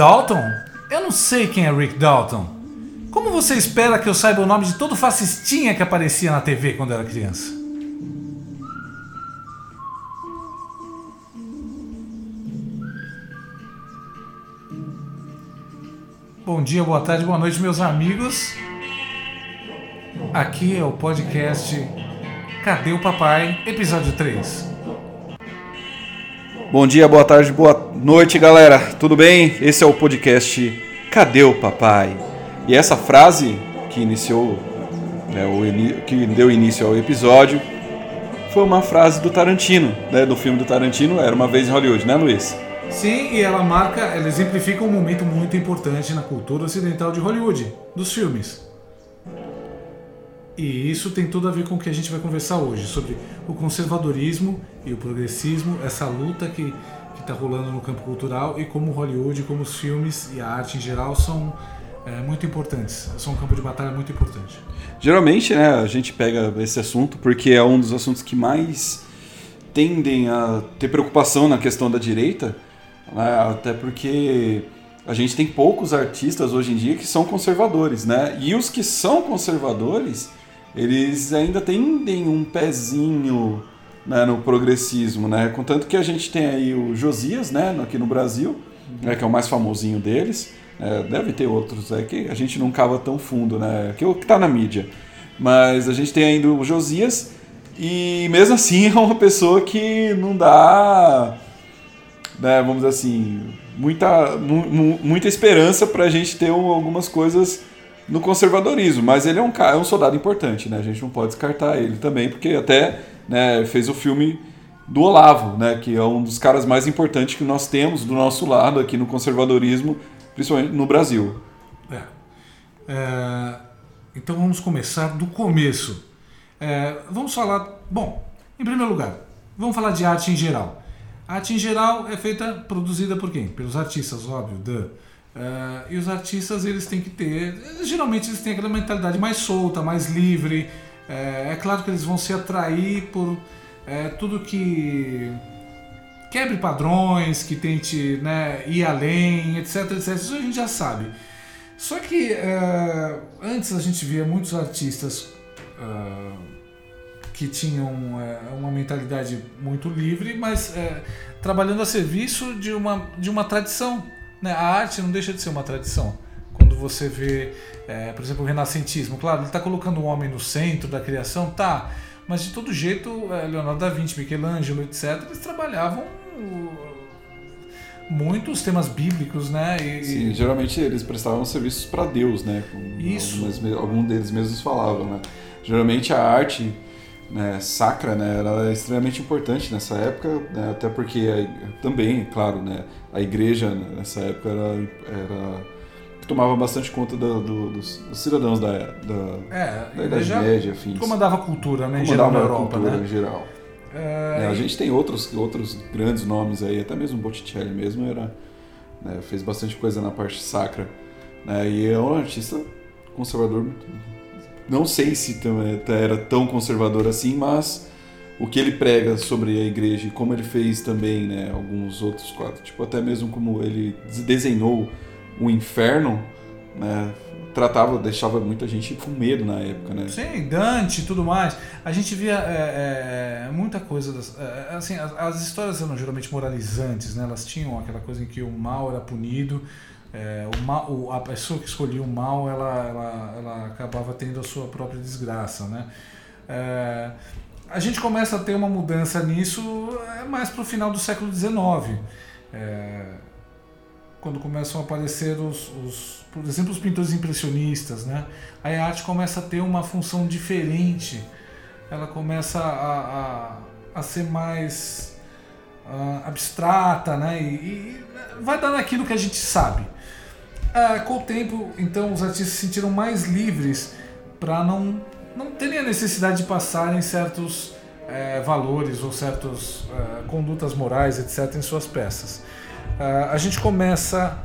Dalton? Eu não sei quem é Rick Dalton. Como você espera que eu saiba o nome de todo fascistinha que aparecia na TV quando era criança? Bom dia, boa tarde, boa noite, meus amigos. Aqui é o podcast Cadê o Papai? Episódio 3. Bom dia, boa tarde, boa noite, galera. Tudo bem? Esse é o podcast Cadê o Papai? E essa frase que iniciou, né, o, que deu início ao episódio, foi uma frase do Tarantino, né, do filme do Tarantino, Era uma vez em Hollywood, né, Luiz? Sim, e ela marca, ela exemplifica um momento muito importante na cultura ocidental de Hollywood, dos filmes. E isso tem tudo a ver com o que a gente vai conversar hoje, sobre o conservadorismo e o progressismo, essa luta que está rolando no campo cultural e como Hollywood, como os filmes e a arte em geral são é, muito importantes, são um campo de batalha muito importante. Geralmente né, a gente pega esse assunto porque é um dos assuntos que mais tendem a ter preocupação na questão da direita, né, até porque a gente tem poucos artistas hoje em dia que são conservadores, né? E os que são conservadores, eles ainda tendem um pezinho né, no progressismo, né? Contanto que a gente tem aí o Josias, né, aqui no Brasil, né, que é o mais famosinho deles. É, deve ter outros é que a gente não cava tão fundo, né? Que o que está na mídia. Mas a gente tem ainda o Josias e mesmo assim é uma pessoa que não dá, né, vamos dizer assim, muita, mu muita esperança para a gente ter algumas coisas no conservadorismo. Mas ele é um, é um soldado importante, né? A gente não pode descartar ele também, porque até né, fez o filme do Olavo, né, que é um dos caras mais importantes que nós temos do nosso lado aqui no conservadorismo, principalmente no Brasil. É. É, então vamos começar do começo. É, vamos falar. Bom, em primeiro lugar, vamos falar de arte em geral. A arte em geral é feita, produzida por quem? Pelos artistas, óbvio. Duh. Uh, e os artistas eles têm que ter, geralmente eles têm aquela mentalidade mais solta, mais livre. É, é claro que eles vão se atrair por é, tudo que quebre padrões, que tente né, ir além, etc, etc. Isso a gente já sabe. Só que uh, antes a gente via muitos artistas uh, que tinham uh, uma mentalidade muito livre, mas trabalhando a serviço de uma, de uma tradição. Né? A arte não deixa de ser uma tradição. Você vê, por exemplo, o renascentismo, claro, ele está colocando o homem no centro da criação, tá. Mas de todo jeito, Leonardo da Vinci, Michelangelo, etc., eles trabalhavam muitos temas bíblicos, né? E, Sim, geralmente eles prestavam serviços para Deus, né? Isso. Algumas, algum deles mesmos falavam, né? Geralmente a arte né, sacra, né, ela é extremamente importante nessa época, né, até porque a, também, claro, né, a igreja nessa época era, era tomava bastante conta do, do, dos, dos, cidadãos da, da, é, da Idade Média, afins. Comandava a cultura, né, comandava em geral na Europa, a cultura né? em geral. É, É, a gente tem outros, outros grandes nomes aí, até mesmo Botticelli mesmo era, né, fez bastante coisa na parte sacra. Né, e é um artista conservador. Não sei se era tão conservador assim, mas o que ele prega sobre a igreja e como ele fez também né, alguns outros quadros, tipo até mesmo como ele desenhou o inferno, né, tratava, deixava muita gente com medo na época, né? Sim, Dante e tudo mais. A gente via é, é, muita coisa. Das, é, assim, as, as, histórias eram geralmente moralizantes, né? Elas tinham aquela coisa em que o mal era punido. É, o mal, o, a pessoa que escolhia o mal, ela, ela, ela acabava tendo a sua própria desgraça, né? É, a gente começa a ter uma mudança nisso é, mais para o final do século XIX. É, quando começam a aparecer os, os, por exemplo, os pintores impressionistas, né? Aí a arte começa a ter uma função diferente, ela começa a, a, a ser mais uh, abstrata, né? E, e, vai dando aquilo que a gente sabe. Uh, com o tempo, então, os artistas se sentiram mais livres para não, não terem a necessidade de passarem certos uh, valores ou certas eh, condutas morais, etc., em suas peças. Uh, a gente começa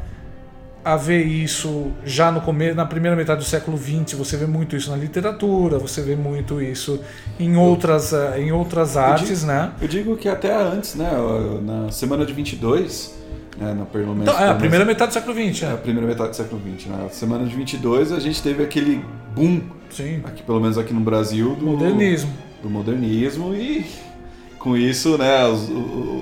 a ver isso já no começo, na primeira metade do século XX. Você vê muito isso na literatura, você vê muito isso em outras, uh, em outras artes, digo, né? Eu digo que até antes, né? Na semana de 22, É, na, pelo menos, Então, é, a primeira metade do século XX, é, a é. primeira metade do século XX. Na semana de 22 a gente teve aquele boom, Sim. aqui, pelo menos aqui no Brasil, do Modernismo. do modernismo e com isso, né, os,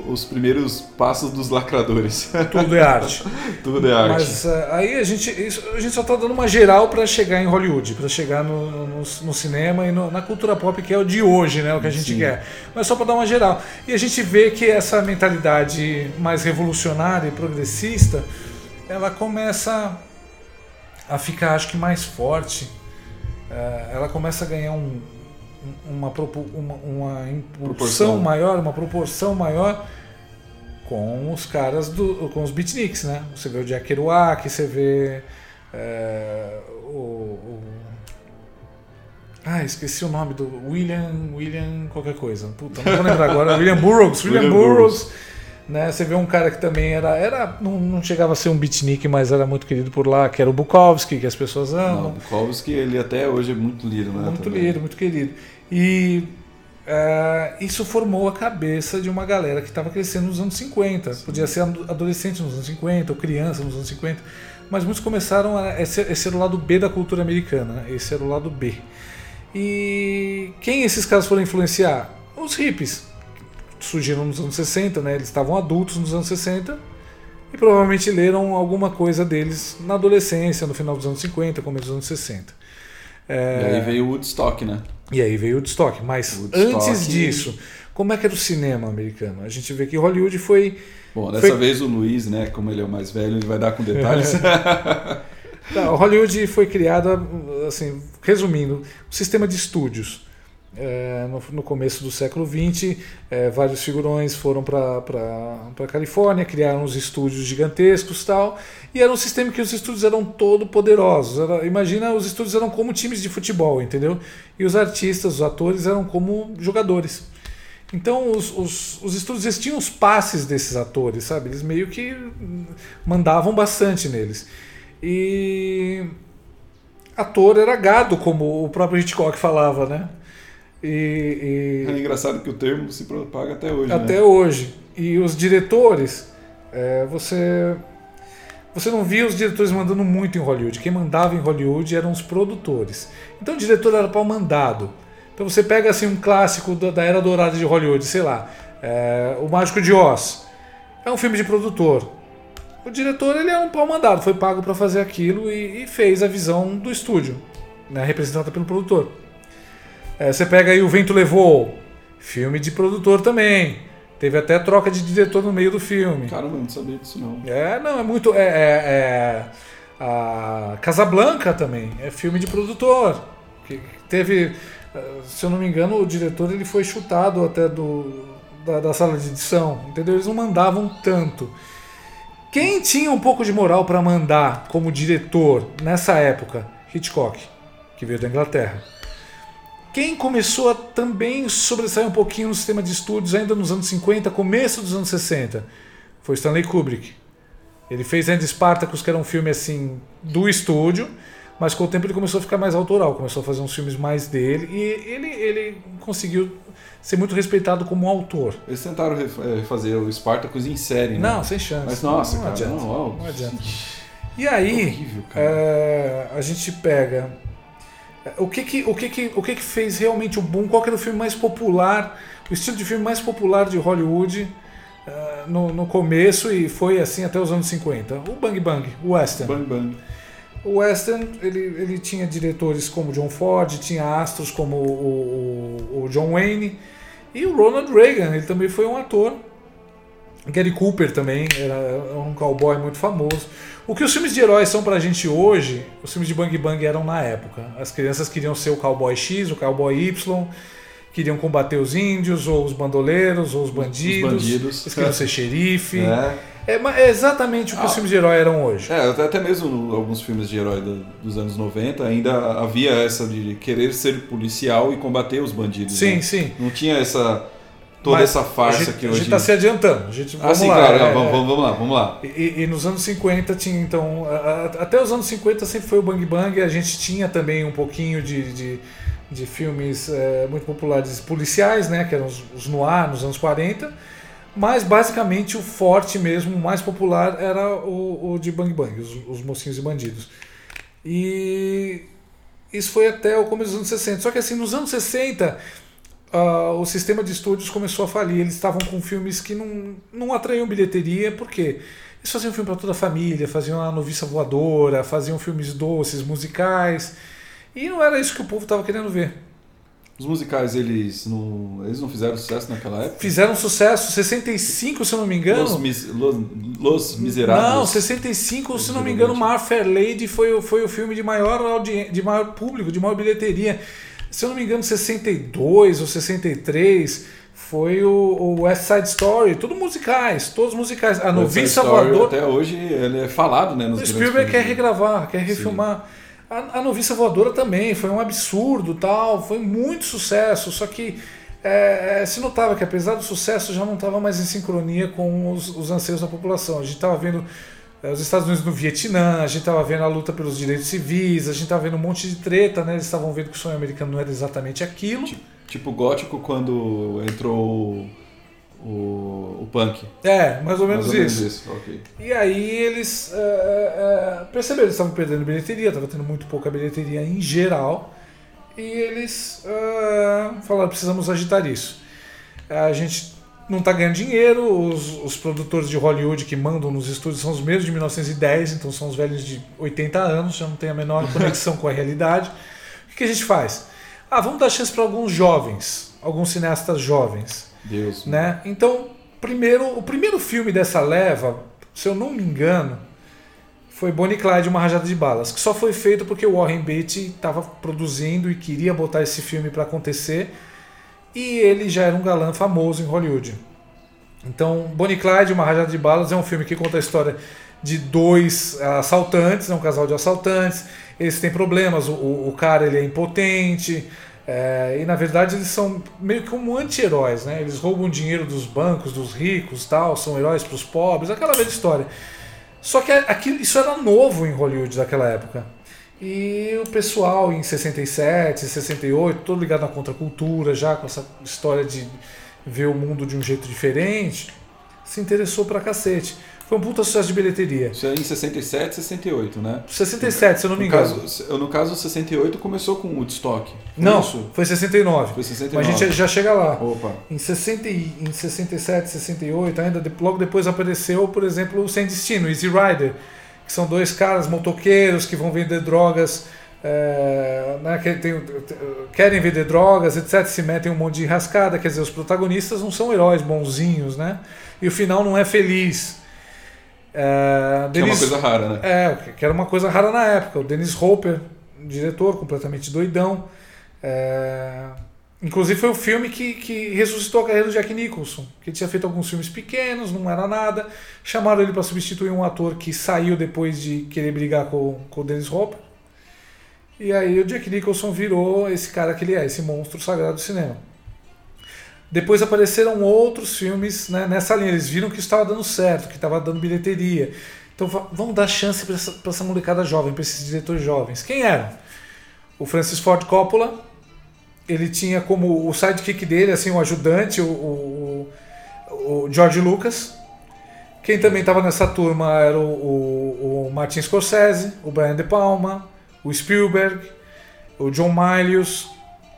os primeiros passos dos lacradores. Tudo é arte. Tudo é arte. Mas eh, aí a gente, isso- a gente só tá dando uma geral para chegar em Hollywood, para chegar no, no, no cinema e no- na cultura pop que é o de hoje, né, o que a gente Sim. quer. Mas só para dar uma geral. E a gente vê que essa mentalidade mais revolucionária e progressista, ela começa a ficar, acho que mais forte. Eh, ela começa a ganhar um- uma, uma, uma impulsão Proporção. maior, uma proporção maior com os caras do com os beatniks, né? Você vê o Jack Kerouac, você vê é, o, o- ah, esqueci o nome do William William qualquer coisa. Puta, não vou lembrar agora. William Burroughs, William, William Burroughs. Né? Você vê um cara que também era, era não, não chegava a ser um beatnik, mas era muito querido por lá, que era o Bukowski, que as pessoas amam. Não, Bukowski, ele até hoje é muito lido, né? Muito também. lido, muito querido. E é, isso formou a cabeça de uma galera que estava crescendo nos anos 50. Podia ser ado- adolescente nos anos 50 ou criança nos anos 50. Mas muitos começaram a. Esse, esse era o lado B da cultura americana. né? Esse era o lado B. E quem esses caras foram influenciar? Os hippies. Surgiram nos anos 60, né? Eles estavam adultos nos anos 60 e provavelmente leram alguma coisa deles na adolescência, no final dos anos 50, começo dos anos 60. É, E aí veio o Woodstock, né? e aí veio o Woodstock. Mas Woodstock- antes disso, como é que era o cinema americano? A gente vê que Hollywood foi. Bom, dessa Foi- vez o Luiz, né, como ele é o mais velho, ele vai dar com detalhes. Não, Hollywood foi criada, assim, resumindo, um sistema de estúdios. É, no, no começo do século XX, é, vários figurões foram para a Califórnia, criaram os estúdios gigantescos tal, e era um sistema que os estúdios eram todo poderosos. Era- imagina, os estúdios eram como times de futebol, entendeu? E os artistas, os atores eram como jogadores. Então os, os, os estúdios eles tinham os passes desses atores, sabe? Eles meio que mandavam bastante neles. E ator era gado, como o próprio Hitchcock falava, né? E, É e engraçado que o termo se propaga até hoje, até né? hoje. E os diretores, é, você você não via os diretores mandando muito em Hollywood. Quem mandava em Hollywood eram os produtores. Então o diretor era pau mandado. Então você pega assim um clássico da, da era dourada de Hollywood, sei lá, é, o Mágico de Oz. É um filme de produtor. O diretor ele é um pau mandado, foi pago para fazer aquilo e, e fez a visão do estúdio, né, representada pelo produtor. É, você pega aí o Vento Levou, filme de produtor também. Teve até troca de diretor no meio do filme. Caramba, eu não sabia disso não. É, não, é muito. É, é, é- a Casablanca também é filme de produtor. Que que teve, eh, se eu não me engano, o diretor ele foi chutado até do, da, da sala de edição, entendeu? Eles não mandavam tanto. Quem tinha um pouco de moral para mandar como diretor nessa época? Hitchcock, que veio da Inglaterra. Quem começou a também sobressair um pouquinho no sistema de estúdios ainda nos anos 50, começo dos anos 60, foi Stanley Kubrick. Ele fez Andy Spartacus, que era um filme assim do estúdio, mas com o tempo ele começou a ficar mais autoral, começou a fazer uns filmes mais dele e ele, ele conseguiu ser muito respeitado como autor. Eles tentaram eh, fazer o Spartacus em série, né? Não, sem chance. Mas nossa, não cara, adianta. não, ó, não adianta. E aí, horrível, cara. é, a gente pega é, o que que, o que que o que que fez realmente o boom? Qual que era o filme mais popular, o estilo de filme mais popular de Hollywood é, no, no começo e foi assim até os anos 50? O Bang Bang, o Western. Bang Bang. O Western ele, ele tinha diretores como John Ford, tinha astros como o, o- o John Wayne e o Ronald Reagan, ele também foi um ator. Gary Cooper também era um cowboy muito famoso. O que os filmes de heróis são pra gente hoje, os filmes de Bang Bang eram na época. As crianças queriam ser o cowboy X, o cowboy Y, queriam combater os índios, ou os bandoleiros, ou os bandidos. bandidos. Eles queriam ser xerife. É, É, é exatamente o que os Ah. filmes de herói eram hoje. é, até mesmo alguns filmes de herói do- dos anos 90 ainda havia essa de querer ser policial e combater os bandidos. Sim, né? sim. Não tinha essa toda Mas essa farsa a gente, que A hoje. gente está se adiantando. A gente, Ah, vamos sim, lá, claro. é, não, vamos, é. vamos, vamos lá, vamos lá. E, e nos anos 50 tinha, então. a- a- até os anos 50 sempre foi o Bang Bang. A gente tinha também um pouquinho de, de, de filmes é, muito populares policiais, né? Que eram os, os noir nos anos 40. Mas basicamente o forte mesmo, o mais popular, era o, o de Bang Bang, os, os mocinhos e bandidos. E isso foi até o começo dos anos 60. Só que assim, nos anos 60, uh, o sistema de estúdios começou a falir. Eles estavam com filmes que não, não atraíam bilheteria, por quê? Eles faziam filme para toda a família, faziam a noviça voadora, faziam filmes doces, musicais. E não era isso que o povo estava querendo ver. Os musicais, eles não, eles não fizeram sucesso naquela época? Fizeram sucesso, 65, se eu não me engano. Los, mis, Los, Los Miseráveis. Não, 65, se não me engano, My Fair Lady foi, foi o filme de maior, audi... de maior público, de maior bilheteria. Se eu não me engano, 62 ou 63 foi o, o West Side Story, tudo musicais, todos musicais. A Noviça Voadora. Até hoje ele é falado, né? Nos o Spielberg quer regravar, quer refilmar. A, a Noviça Voadora também foi um absurdo, tal, foi muito sucesso, só que é, é se notava que apesar do sucesso já não estava mais em sincronia com os, os anseios da população. A gente estava vendo os Estados Unidos no Vietnã, a gente estava vendo a luta pelos direitos civis, a gente estava vendo um monte de treta, né? Eles estavam vendo que o sonho americano não era exatamente aquilo. Tipo, tipo gótico quando entrou o, o punk. É, mais ou menos mais ou isso. Menos isso. Okay. E aí eles é, é, perceberam que estavam perdendo bilheteria, estava tendo muito pouca bilheteria em geral, e eles é, falaram: precisamos agitar isso. A gente não está ganhando dinheiro, os, os produtores de Hollywood que mandam nos estúdios são os mesmos de 1910, então são os velhos de 80 anos, já não tem a menor conexão com a realidade. O que, a gente faz? Ah, vamos dar chance para alguns jovens, alguns cineastas jovens. Deus. Né? Então, primeiro, o primeiro filme dessa leva, se eu não me engano, foi Bonnie Clyde, Uma Rajada de Balas, que só foi feito porque o Warren Beatty estava produzindo e queria botar esse filme para acontecer, e ele já era um galã famoso em Hollywood. Então, Bonnie Clyde, Uma Rajada de Balas é um filme que conta a história de dois assaltantes, é um casal de assaltantes, eles têm problemas, o, o cara ele é impotente, é, e na verdade eles são meio que como anti-heróis, né? Eles roubam dinheiro dos bancos, dos ricos, tal, são heróis para os pobres, aquela velha história. Só que aquilo, isso era novo em Hollywood daquela época. E o pessoal em 67, 68, todo ligado na contracultura, já com essa história de ver o mundo de um jeito diferente, se interessou pra cacete. Foi um puta sucesso de bilheteria. Isso é em 67, 68, né? 67, se eu não me engano. Caso, no caso, 68 começou com Woodstock. Foi não, isso? foi 69. Foi 69. Mas a gente já chega lá. Opa. Em, 60, em 67, 68, ainda logo depois apareceu, por exemplo, o Sem Destino, Easy Rider, que são dois caras motoqueiros que vão vender drogas. É, né, que tem, querem vender drogas, etc. Se metem um monte de rascada. Quer dizer, os protagonistas não são heróis bonzinhos, né? E o final não é feliz. É, que é uma coisa rara, né? É, que era uma coisa rara na época. O Dennis Hopper, diretor, completamente doidão. É, inclusive foi o filme que, que ressuscitou a carreira do Jack Nicholson, que tinha feito alguns filmes pequenos, não era nada. Chamaram ele para substituir um ator que saiu depois de querer brigar com, com o Dennis Hopper. E aí o Jack Nicholson virou esse cara que ele é, esse monstro sagrado do cinema. Depois apareceram outros filmes né, nessa linha. Eles viram que estava dando certo, que estava dando bilheteria. Então vamos dar chance para essa, essa molecada jovem, para esses diretores jovens. Quem eram? O Francis Ford Coppola. Ele tinha como o sidekick dele, assim, o ajudante, o, o, o George Lucas. Quem também estava nessa turma era o, o, o Martin Scorsese, o Brian De Palma, o Spielberg, o John Milius.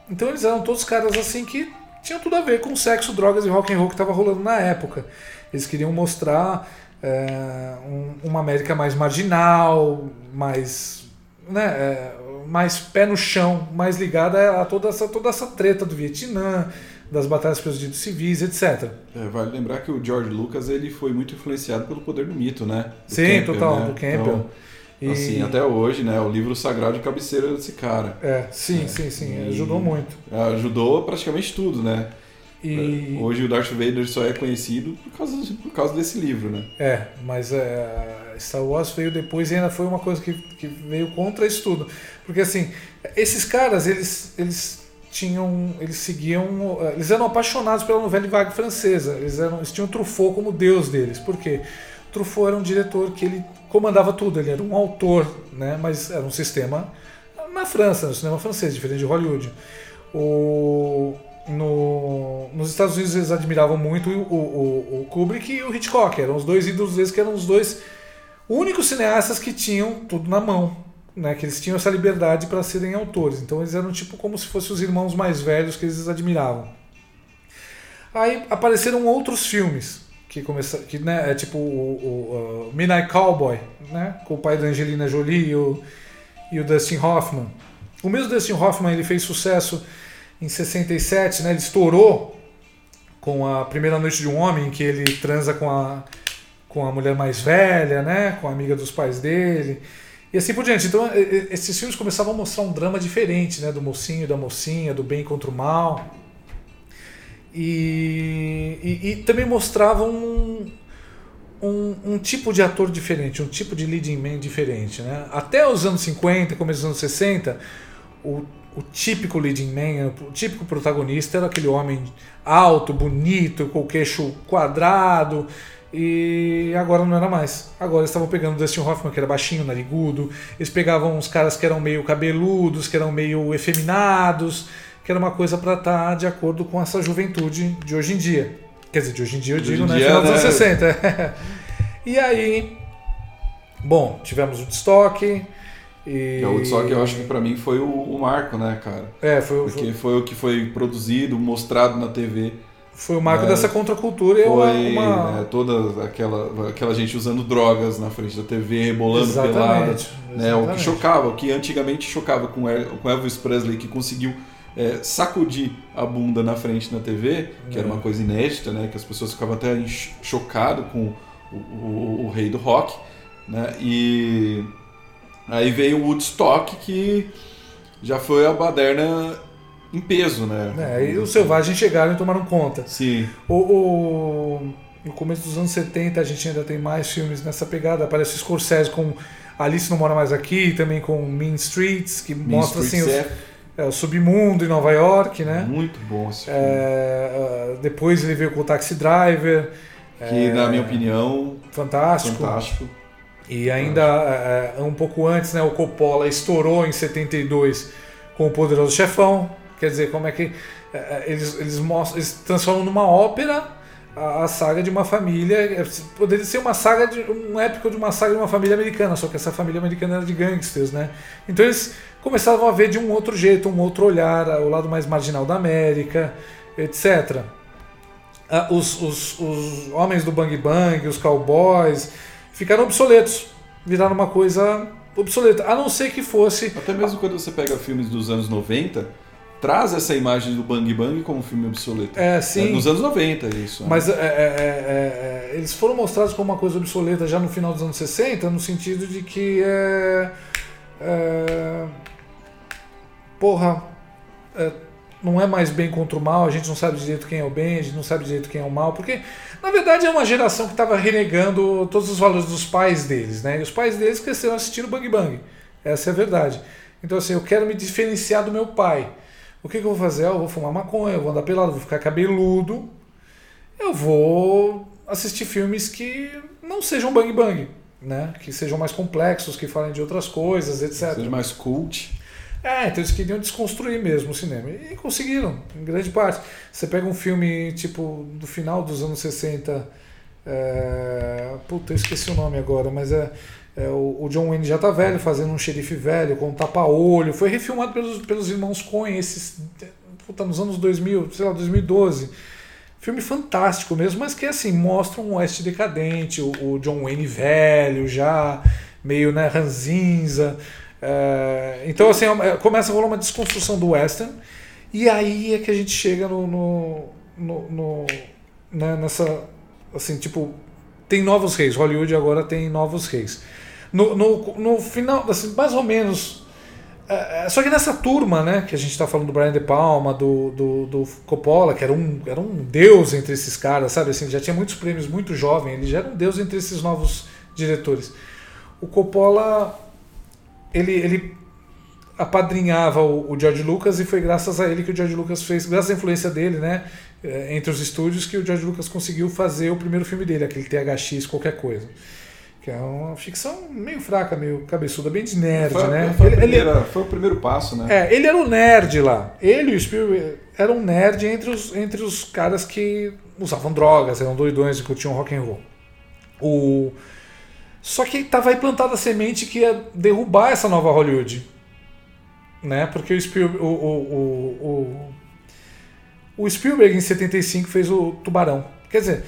Então eles eram todos caras assim que tinha tudo a ver com sexo, drogas e rock and roll que estava rolando na época. Eles queriam mostrar é, um, uma América mais marginal, mais, né, é, mais pé no chão, mais ligada a toda essa, toda essa treta do Vietnã, das batalhas pelos direitos civis, etc. É, vale lembrar que o George Lucas ele foi muito influenciado pelo poder do mito, né? Do Sim, Campbell, total, né? do Campbell. Então, e... Assim, até hoje, né? O livro sagrado de cabeceira desse cara. É, sim, é. sim, sim. Ajudou muito. Ajudou praticamente tudo, né? E... Hoje o Darth Vader só é conhecido por causa, por causa desse livro, né? É, mas é, Star Wars veio depois e ainda foi uma coisa que, que veio contra isso tudo. Porque assim, esses caras, eles, eles tinham. Eles seguiam. Eles eram apaixonados pela novela vague francesa. Eles, eram, eles tinham Truffaut como deus deles. Por quê? Truffaut era um diretor que ele comandava tudo, ele era um autor, né? mas era um sistema na França, no cinema francês, diferente de Hollywood. O, no, nos Estados Unidos eles admiravam muito o, o, o, Kubrick e o Hitchcock. Eram os dois ídolos deles que eram os dois únicos cineastas que tinham tudo na mão. Né, que eles tinham essa liberdade para serem autores. Então eles eram tipo como se fossem os irmãos mais velhos que eles admiravam. Aí apareceram outros filmes que começaram, que né, é tipo o, o, o Midnight Cowboy, né, com o pai da Angelina Jolie e o, e o Dustin Hoffman. O mesmo Dustin Hoffman ele fez sucesso em 67, né? Ele estourou com a Primeira Noite de um Homem, que ele transa com a, com a mulher mais velha, né? Com a amiga dos pais dele. E assim por diante. Então, esses filmes começavam a mostrar um drama diferente, né? Do mocinho da mocinha, do bem contra o mal. E, e, e também mostravam um, um, um, tipo de ator diferente, um tipo de leading man diferente. Né? Até os anos 50, começo dos anos 60, o o típico leading man, o típico protagonista era aquele homem alto, bonito, com o queixo quadrado. E agora não era mais. Agora eles estavam pegando o Dustin Hoffman, que era baixinho, narigudo. Eles pegavam uns caras que eram meio cabeludos, que eram meio efeminados, que era uma coisa para estar tá de acordo com essa juventude de hoje em dia. Quer dizer, de hoje em dia eu de digo, né? Dia, final dos anos 60. e aí, bom, tivemos o destoque e... É, o Woodstock eu acho que para mim foi o, o, marco, né, cara? É, foi, Porque foi... foi o que foi produzido, mostrado na TV. Foi o marco é, dessa contracultura e foi uma... Né, toda aquela, aquela gente usando drogas na frente da TV, rebolando exatamente, pelada. Né, o que chocava, o que antigamente chocava com, com Elvis Presley, que conseguiu é, sacudir a bunda na frente da TV, que é. era uma coisa inédita, né, que as pessoas ficavam até chocadas com o, o, o, rei do rock. Né, e Aí veio o Woodstock, que já foi a baderna em peso, né? É, e os selvagens chegaram e tomaram conta. Sim. O, o, no começo dos anos 70 a gente ainda tem mais filmes nessa pegada. Aparece o Scorsese com Alice Não Mora Mais Aqui, também com Mean Streets, que mean mostra Streets assim... Os, é, o submundo em Nova York, né? Muito bom esse filme. É, depois ele veio com o Taxi Driver. Que, é, na minha opinião, fantástico. fantástico. E ainda é, é, um pouco antes, né, o Coppola estourou em 72 com o Poderoso Chefão. Quer dizer, como é que é, é, eles, eles, mostram, eles transformam numa ópera a, a, saga de uma família. É, poderia ser uma saga de um épico de uma saga de uma família americana, só que essa família americana era de gangsters, né? Então eles começavam a ver de um outro jeito, um outro olhar, o lado mais marginal da América, etc. Ah, os, os, os homens do Bang Bang, os cowboys ficaram obsoletos, viraram uma coisa obsoleta, a não ser que fosse. Até mesmo quando você pega filmes dos anos 90, traz essa imagem do Bang Bang como um filme obsoleto. É, sim. É, nos anos 90, isso. Né? Mas é, é, é, é, eles foram mostrados como uma coisa obsoleta já no final dos anos 60, no sentido de que é. é porra. É, não é mais bem contra o mal, a gente não sabe direito quem é o bem, a gente não sabe direito quem é o mal, porque na verdade é uma geração que estava renegando todos os valores dos pais deles, né? E os pais deles cresceram assistindo Bang Bang. Essa é a verdade. Então assim, eu quero me diferenciar do meu pai. O que, que eu vou fazer? Eu vou fumar maconha, eu vou andar pelado, vou ficar cabeludo. Eu vou assistir filmes que não sejam Bang Bang, né? Que sejam mais complexos, que falem de outras coisas, etc. Seja mais cult. É, então eles queriam desconstruir mesmo o cinema. E conseguiram, em grande parte. Você pega um filme tipo do final dos anos 60. É... Puta, eu esqueci o nome agora, mas é, é o, o, John Wayne já tá velho, fazendo um xerife velho, com um tapa-olho. Foi refilmado pelos, pelos irmãos Coen esses. Puta, nos anos 2000, sei lá, 2012. Filme fantástico mesmo, mas que assim, mostra um oeste decadente, o, o John Wayne velho, já meio né, ranzinza. É, então, assim, é, começa a rolar uma desconstrução do western, e aí é que a gente chega no. no, no, no né, nessa. Assim, tipo, tem novos reis. Hollywood agora tem novos reis. No, no, no final, assim, mais ou menos. É, é só que nessa turma, né, que a gente está falando do Brian De Palma, do, do, do, Coppola, que era um, era um deus entre esses caras, sabe? Assim, já tinha muitos prêmios muito jovem, ele já era um deus entre esses novos diretores. O Coppola ele, ele apadrinhava o, o, George Lucas e foi graças a ele que o George Lucas fez, graças à influência dele, né, eh, entre os estúdios, que o George Lucas conseguiu fazer o primeiro filme dele, aquele THX qualquer coisa. Que é uma ficção meio fraca, meio cabeçuda, bem de nerd, foi, né? Foi, ele, primeira, ele, foi, o primeiro passo, né? É, ele era o nerd lá. Ele e o Spielberg eram nerd entre os, entre os caras que usavam drogas, eram doidões e curtiam rock and roll. O... Só que estava aí plantada a semente que ia derrubar essa nova Hollywood. Né? Porque o Spielberg, o, o, o, o, Spielberg em 75 fez o Tubarão. Quer dizer,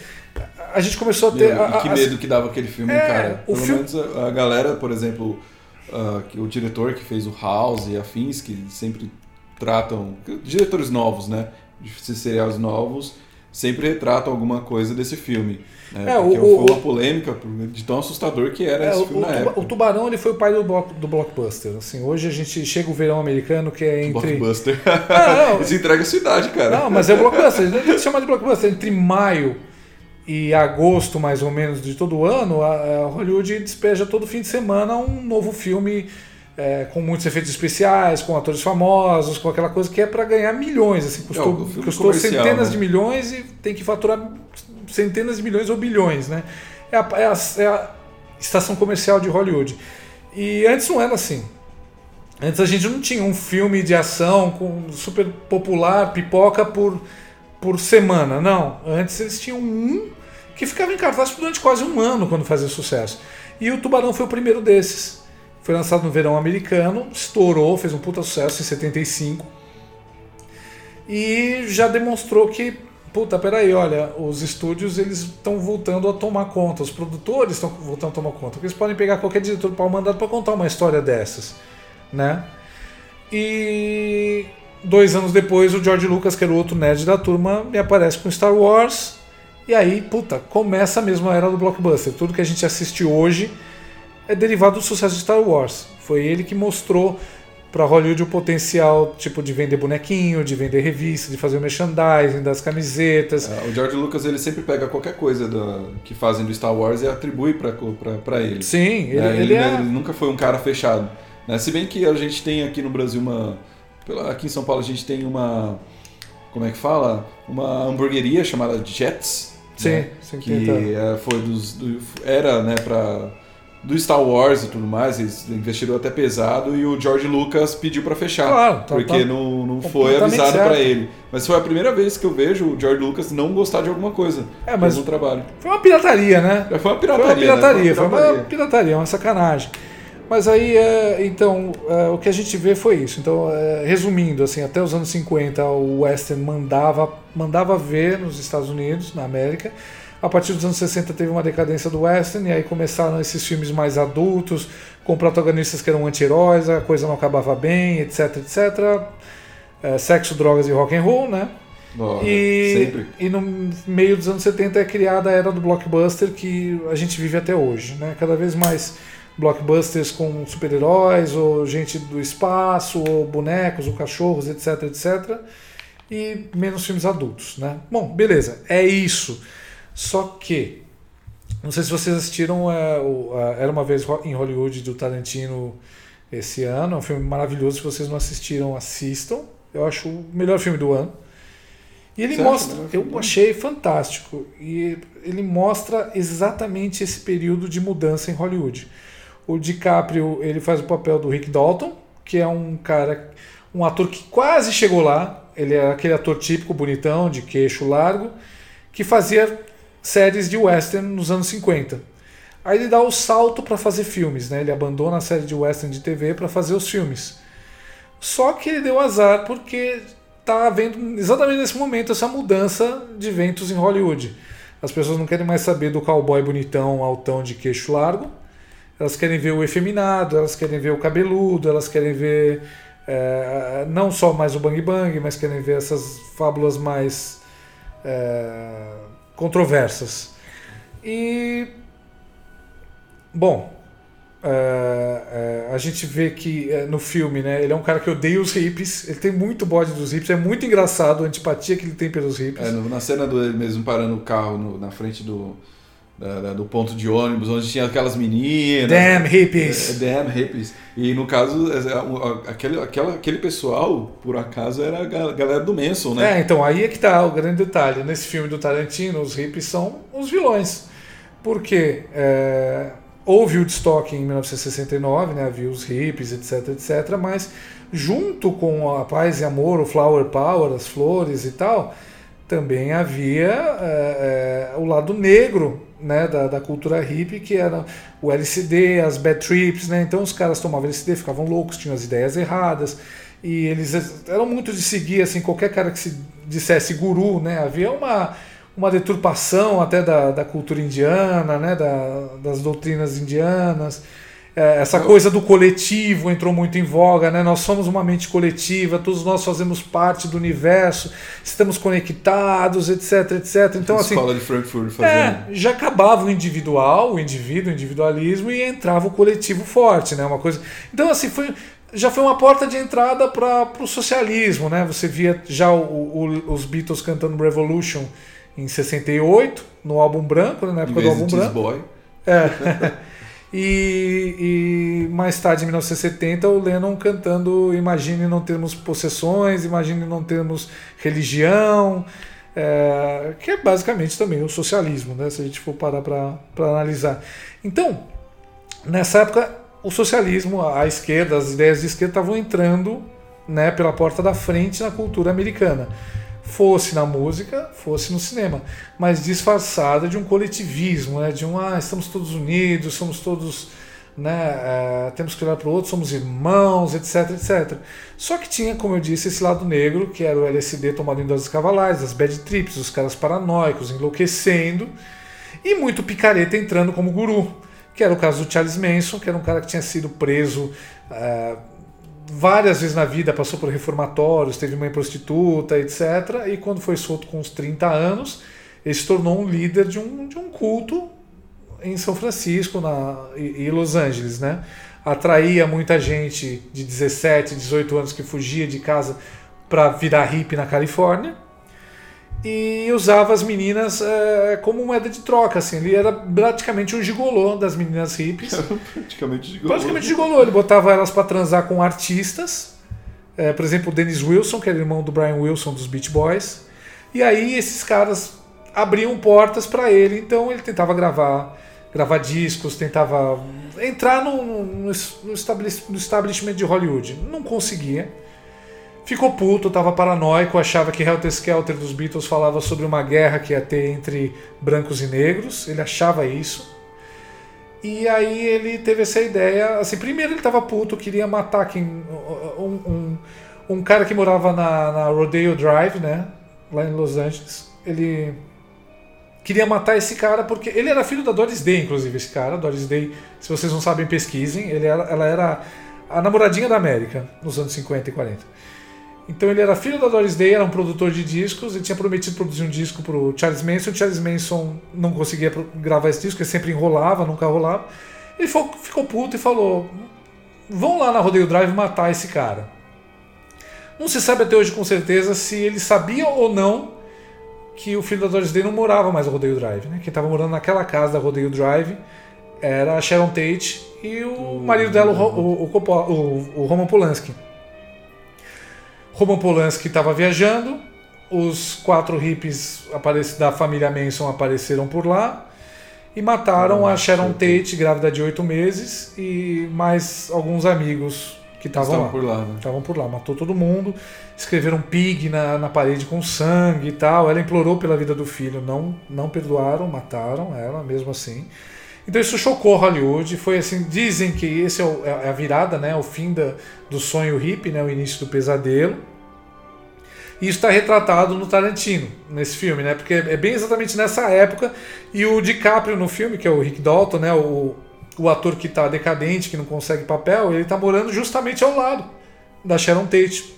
a gente começou a ter. Meu, a, que medo que dava aquele filme, é, cara. Pelo filme... menos a, a, galera, por exemplo, uh, o diretor que fez o House e afins, que sempre tratam. Diretores novos, né? De seriados novos, sempre retratam alguma coisa desse filme. Né? É, Porque o, foi uma polêmica de tão assustador que era é, esse filme o, na época. O Tubarão ele foi o pai do, block, do blockbuster. Assim, hoje a gente chega o verão americano que é entre. Blockbuster. Ah, não, Isso entrega a cidade, cara. Não, mas é blockbuster. A gente chama de blockbuster. Entre maio e agosto, mais ou menos, de todo ano, a, Hollywood despeja todo fim de semana um novo filme é, com muitos efeitos especiais, com atores famosos, com aquela coisa que é para ganhar milhões. Assim, custou, é, custou centenas né? de milhões e tem que faturar centenas de milhões ou bilhões. Né? É a, é a, é a estação comercial de Hollywood. E antes não era assim. Antes a gente não tinha um filme de ação com super popular, pipoca por, por semana. Não. Antes eles tinham um que ficava em cartaz durante quase um ano quando fazia sucesso. E o Tubarão foi o primeiro desses. Foi lançado no verão americano, estourou, fez um puta sucesso em 75. E já demonstrou que, puta, peraí, olha, os estúdios eles estão voltando a tomar conta, os produtores estão voltando a tomar conta. Porque eles podem pegar qualquer diretor de pau mandado para contar uma história dessas, né? E dois anos depois, o George Lucas, que era o outro nerd da turma, me aparece com Star Wars e aí, puta, começa mesmo a era do blockbuster. Tudo que a gente assiste hoje é derivado do sucesso de Star Wars. Foi ele que mostrou para Hollywood o potencial tipo de vender bonequinho, de vender revista, de fazer o merchandising das camisetas. É, o George Lucas ele sempre pega qualquer coisa do, que fazem do Star Wars e atribui para ele. Sim, ele, é, ele, ele, é... ele, nunca foi um cara fechado. Né? Se bem que a gente tem aqui no Brasil uma, aqui em São Paulo a gente tem uma, como é que fala, uma hamburgueria chamada Jets Sim, né? sim que é, foi dos, do, era né, para do Star Wars e tudo mais, eles investiram até pesado e o George Lucas pediu para fechar, claro, tá, porque tá, não, não foi avisado para ele. Mas foi a primeira vez que eu vejo o George Lucas não gostar de alguma coisa, é, mas algum trabalho. Foi uma pirataria, né? Foi uma pirataria. Foi uma pirataria, né? foi, uma pirataria. Foi uma, pirataria, uma sacanagem. Mas aí, é, então, é, o que a gente vê foi isso. Então, é, resumindo, assim, até os anos 50, o western mandava, mandava ver nos Estados Unidos, na América. A partir dos anos 60 teve uma decadência do western e aí começaram esses filmes mais adultos, com protagonistas que eram anti-heróis, a coisa não acabava bem, etc, etc. É, sexo, drogas e rock and roll, né? Oh, e, e no meio dos anos 70 é criada a era do blockbuster que a gente vive até hoje, né? Cada vez mais blockbusters com super-heróis, ou gente do espaço, ou bonecos, ou cachorros, etc, etc. E menos filmes adultos, né? Bom, beleza, é isso. Só que, não sei se vocês assistiram é, o, Era Uma Vez em Hollywood do Tarantino esse ano, é um filme maravilhoso, se vocês não assistiram, assistam. Eu acho o melhor filme do ano. E ele mostra, eu achei fantástico. E ele mostra exatamente esse período de mudança em Hollywood. O DiCaprio, ele faz o papel do Rick Dalton, que é um cara, um ator que quase chegou lá. Ele é aquele ator típico, bonitão, de queixo largo, que fazia séries de western nos anos 50. Aí ele dá o salto para fazer filmes, né? Ele abandona a série de western de TV para fazer os filmes. Só que ele deu azar porque tá havendo exatamente nesse momento essa mudança de ventos em Hollywood. As pessoas não querem mais saber do cowboy bonitão, altão de queixo largo elas querem ver o efeminado, elas querem ver o cabeludo, elas querem ver é, não só mais o bang bang, mas querem ver essas fábulas mais é, controversas. E bom, é, a gente vê que no filme, né, ele é um cara que odeia os hippies, ele tem muito bode dos hippies, é muito engraçado a antipatia que ele tem pelos hippies. É, na cena do ele mesmo parando o carro no, na frente do da, da, do ponto de ônibus, onde tinha aquelas meninas. Damn hippies! É, damn hippies. E no caso, é, é, aquele, aquela, aquele pessoal, por acaso, era a galera do Manson, né? É, então aí é que tá o grande detalhe. Nesse filme do Tarantino, os hippies são os vilões. Porque é, houve o Woodstock em 1969, né, havia os hippies, etc, etc, mas junto com a paz e amor, o flower power, as flores e tal, também havia é, é, o lado negro né, da, da, cultura hippie, que era o LCD, as bad trips, né? Então os caras tomavam LCD, ficavam loucos, tinham as ideias erradas, e eles eram muito de seguir, assim, qualquer cara que se dissesse guru, né? Havia uma, uma deturpação até da, da cultura indiana, né? Da, das doutrinas indianas. É, essa coisa do coletivo entrou muito em voga, né? Nós somos uma mente coletiva, todos nós fazemos parte do universo, estamos conectados, etc, etc. Então, assim, escola de Frankfurt fazendo. É, já acabava o individual, o indivíduo, o individualismo e entrava o coletivo forte, né? Uma coisa. Então, assim, foi já foi uma porta de entrada para o socialismo, né? Você via já o, o, os Beatles cantando Revolution em 68, no álbum branco, né? na época do álbum branco. Boy. É. E, e, mais tarde, em 1970, o Lennon cantando Imagine não termos possessões, imagine não termos religião, é, que é basicamente também o socialismo, né, se a gente for parar para analisar. Então, nessa época, o socialismo, a esquerda, as ideias de esquerda estavam entrando né, pela porta da frente na cultura americana fosse na música, fosse no cinema, mas disfarçada de um coletivismo, né? de um ah, estamos todos unidos, somos todos, né, é, temos que olhar para o outro, somos irmãos, etc, etc. Só que tinha, como eu disse, esse lado negro, que era o LSD tomado em doses cavalares, as bad trips, os caras paranoicos, enlouquecendo, e muito picareta entrando como guru, que era o caso do Charles Manson, que era um cara que tinha sido preso. É, várias vezes na vida passou por reformatórios, teve mãe prostituta, etc. E quando foi solto com uns 30 anos, ele se tornou um líder de um, de um culto em São Francisco na, e, e Los Angeles, né? Atraía muita gente de 17, 18 anos que fugia de casa para virar hippie na Califórnia e usava as meninas é, como moeda de troca, assim. Ele era praticamente um gigolô das meninas hippies. praticamente gigolô. Praticamente gigolô. Ele botava elas para transar com artistas. É, por exemplo, o Dennis Wilson, que era irmão do Brian Wilson dos Beach Boys. E aí esses caras abriam portas para ele, então ele tentava gravar, gravar discos, tentava entrar no, no, no establishment de Hollywood. Não conseguia Ficou puto, estava paranoico, achava que Helter Skelter dos Beatles falava sobre uma guerra que ia ter entre brancos e negros, ele achava isso. E aí ele teve essa ideia, assim, primeiro ele estava puto, queria matar quem, um, um, um cara que morava na, na Rodeo Drive, né, lá em Los Angeles. Ele queria matar esse cara porque ele era filho da Doris Day, inclusive esse cara. Doris Day, se vocês não sabem, pesquisem. Ele era, ela era a namoradinha da América nos anos 50 e 40. Então ele era filho da Doris Day, era um produtor de discos, ele tinha prometido produzir um disco para o Charles Manson, o Charles Manson não conseguia gravar esse disco, ele sempre enrolava, nunca rolava. Ele ficou puto e falou: vão lá na Rodeio Drive matar esse cara. Não se sabe até hoje com certeza se ele sabia ou não que o filho da Doris Day não morava mais na Rodeio Drive. Né? Quem estava morando naquela casa da Rodeio Drive era a Sharon Tate e o marido dela, o, o, o, o Roman Polanski. Roman Polanski estava viajando, os quatro hippies da família Manson apareceram por lá e mataram a Sharon Tate, grávida de oito meses, e mais alguns amigos que estavam lá. por lá. Né? Estavam por lá. Matou todo mundo, escreveram pig na, na parede com sangue e tal. Ela implorou pela vida do filho, não, não perdoaram, mataram ela mesmo assim. Então isso chocou Hollywood, foi assim, dizem que esse é, o, é a virada, né, o fim da, do sonho hippie, né, o início do pesadelo. E isso está retratado no Tarantino, nesse filme, né? Porque é bem exatamente nessa época. E o DiCaprio no filme, que é o Rick Dalton, né? O, o ator que está decadente, que não consegue papel, ele está morando justamente ao lado da Sharon Tate.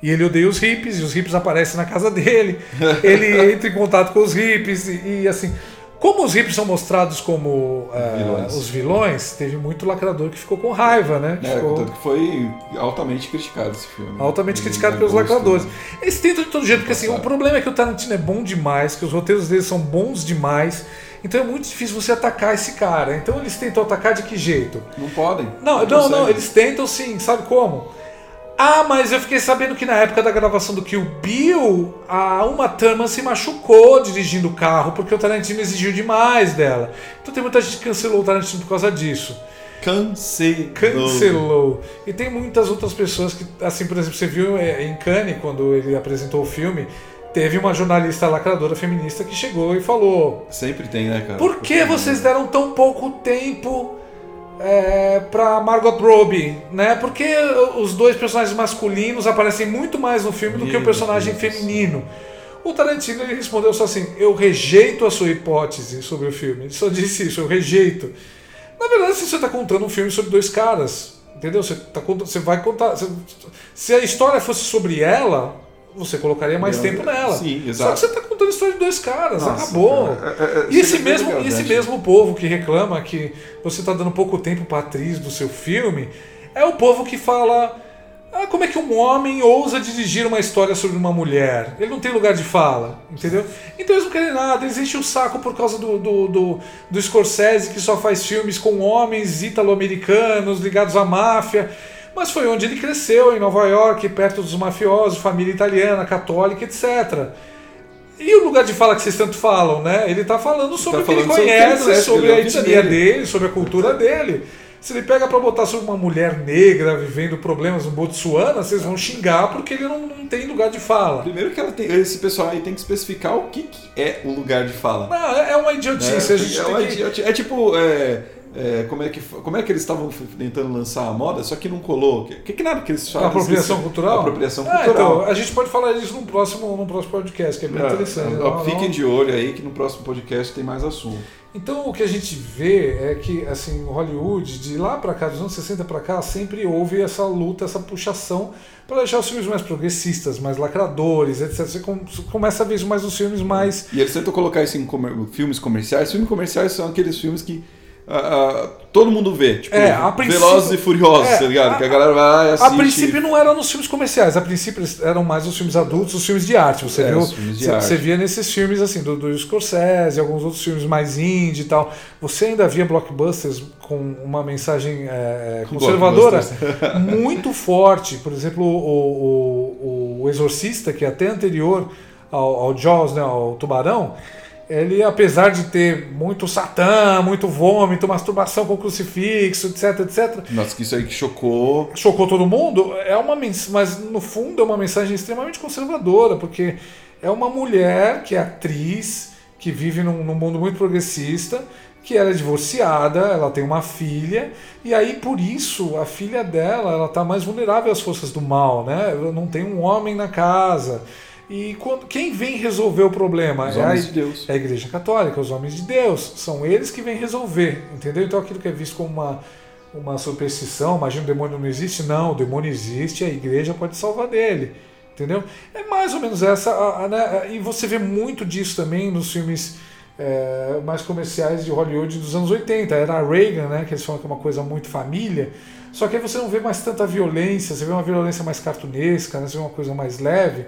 E ele odeia os hippies, e os hippies aparecem na casa dele. ele entra em contato com os hippies, e, e assim. Como os hippies são mostrados como uh, vilões. os vilões, teve muito lacrador que ficou com raiva, né? É, ficou... tanto que foi altamente criticado esse filme. Altamente criticado pelos lacradores. Né? Eles tentam de todo jeito, porque assim, o problema é que o Tarantino é bom demais, que os roteiros dele são bons demais. Então é muito difícil você atacar esse cara. Então eles tentam atacar de que jeito? Não podem. Não, não, não, não eles tentam sim, sabe como? Ah, mas eu fiquei sabendo que na época da gravação do Kill Bill, a Uma Thurman se machucou dirigindo o carro porque o Tarantino exigiu demais dela. Então tem muita gente que cancelou o Tarantino por causa disso. Cancelou. Cancelou. E tem muitas outras pessoas que, assim, por exemplo, você viu é, em Cannes, quando ele apresentou o filme, teve uma jornalista lacradora feminista que chegou e falou: Sempre tem, né, cara? Por que vocês deram tão pouco tempo é, para Margot Robbie, né? Porque os dois personagens masculinos aparecem muito mais no filme do que o personagem Deus. feminino. O Tarantino ele respondeu só assim: Eu rejeito a sua hipótese sobre o filme. Ele só disse isso, eu rejeito. Na verdade, se você está contando um filme sobre dois caras, entendeu? Você, tá, você vai contar. você- se a história fosse sobre ela, você colocaria mais tempo nela. sim, Só exato. que você está contando a história de dois caras, Nossa, acabou. é- é- é- E esse mesmo, legal, esse né, mesmo povo que reclama que você está dando pouco tempo para atriz do seu filme é o povo que fala: ah, como é que um homem ousa dirigir uma história sobre uma mulher? Ele não tem lugar de fala, entendeu? Então eles não querem nada, eles enchem o saco por causa do, do, do, do Scorsese que só faz filmes com homens italo-americanos ligados à máfia. Mas foi onde ele cresceu, em Nova York, perto dos mafiosos, família italiana, católica, etc. E o lugar de fala que vocês tanto falam, né? Ele tá falando sobre Tá o que ele falando sobre o que conhece, ele conhece, sobre ele é a etnia dele. dele, sobre a cultura dele. Se ele pega pra botar sobre uma mulher negra vivendo problemas no Botsuana, vocês vão xingar porque ele não, não tem lugar de fala. Primeiro que ela tem, esse pessoal aí tem que especificar o que, que é o lugar de fala. Não, é é uma né? idiotice. gente é, uma que... idioti- é tipo. é, é, como, é que, como é que eles estavam tentando lançar a moda, só que não colou? O que, que nada que eles falam? Apropriação cultural? Apropriação Ah, cultural. então, a gente pode falar isso num próximo, num próximo podcast, que é bem É, interessante. é, Não, Fiquem não- de olho aí que no próximo podcast tem mais assunto. Então o que a gente vê é que assim, Hollywood, de lá pra cá, dos anos 60 pra cá, sempre houve essa luta, essa puxação para deixar os filmes mais progressistas, mais lacradores, etc. Você com- começa a ver mais nos filmes mais. E eles tentam colocar isso em comer- filmes comerciais. Filmes comerciais são aqueles filmes que todo mundo vê. Tipo, É, Velozes e Furiosos, É, tá ligado? a- que a galera vai lá e A assiste. princípio não era nos filmes comerciais, a princípio eram mais os filmes adultos, os filmes de arte. Você É, viu? você, você via nesses filmes assim, do, do Scorsese, alguns outros filmes mais indie e tal. Você ainda via blockbusters com uma mensagem é, Que conservadora muito forte. Por exemplo, o, o, o Exorcista, que é até anterior ao, ao Jaws, né, ao Tubarão, ele, apesar de ter muito satã, muito vômito, masturbação com crucifixo, etc, etc, Nossa, que isso aí que chocou. chocou todo mundo, é uma mas no fundo é uma mensagem extremamente conservadora, porque é uma mulher que é atriz, que vive num, num mundo muito progressista, que ela é divorciada, ela tem uma filha, e aí por isso a filha dela ela está mais vulnerável às forças do mal, né? Não tem um homem na casa. E quando, quem vem resolver o problema Os é a, de Deus. é a Igreja Católica, os homens de Deus. São eles que vêm resolver, entendeu? Então aquilo que é visto como uma, uma superstição, imagina o demônio não existe, não, o demônio existe, a igreja pode salvar dele, entendeu? É mais ou menos essa, a- a- né? e você vê muito disso também nos filmes é, mais comerciais de Hollywood dos anos 80, era a Reagan, né, que eles falam que é uma coisa muito família, só que aí você não vê mais tanta violência, você vê uma violência mais cartunesca, né, você vê uma coisa mais leve,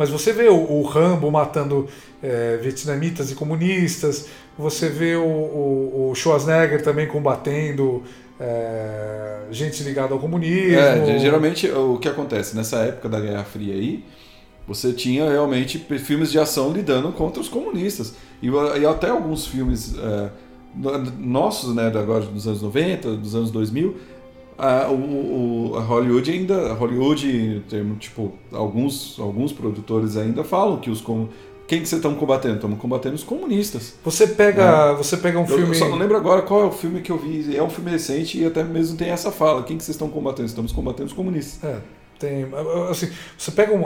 mas você vê o, o Rambo matando é, vietnamitas e comunistas, você vê o, o, o Schwarzenegger também combatendo é, gente ligada ao comunismo. É, geralmente o que acontece nessa época da Guerra Fria aí, você tinha realmente filmes de ação lidando contra os comunistas. E, e até alguns filmes é, no- nossos, né, agora dos anos 90, dos anos 2000, a, o, a Hollywood ainda, a Hollywood, tipo, alguns, alguns produtores ainda falam que os com quem que vocês estão combatendo? Estamos combatendo os comunistas. Você pega, você pega um Eu- filme. Eu só não lembro agora qual é o filme que eu vi. É um filme recente e até mesmo tem essa fala. Quem que vocês estão combatendo? Estamos combatendo os comunistas. É, tem, assim, você pega um,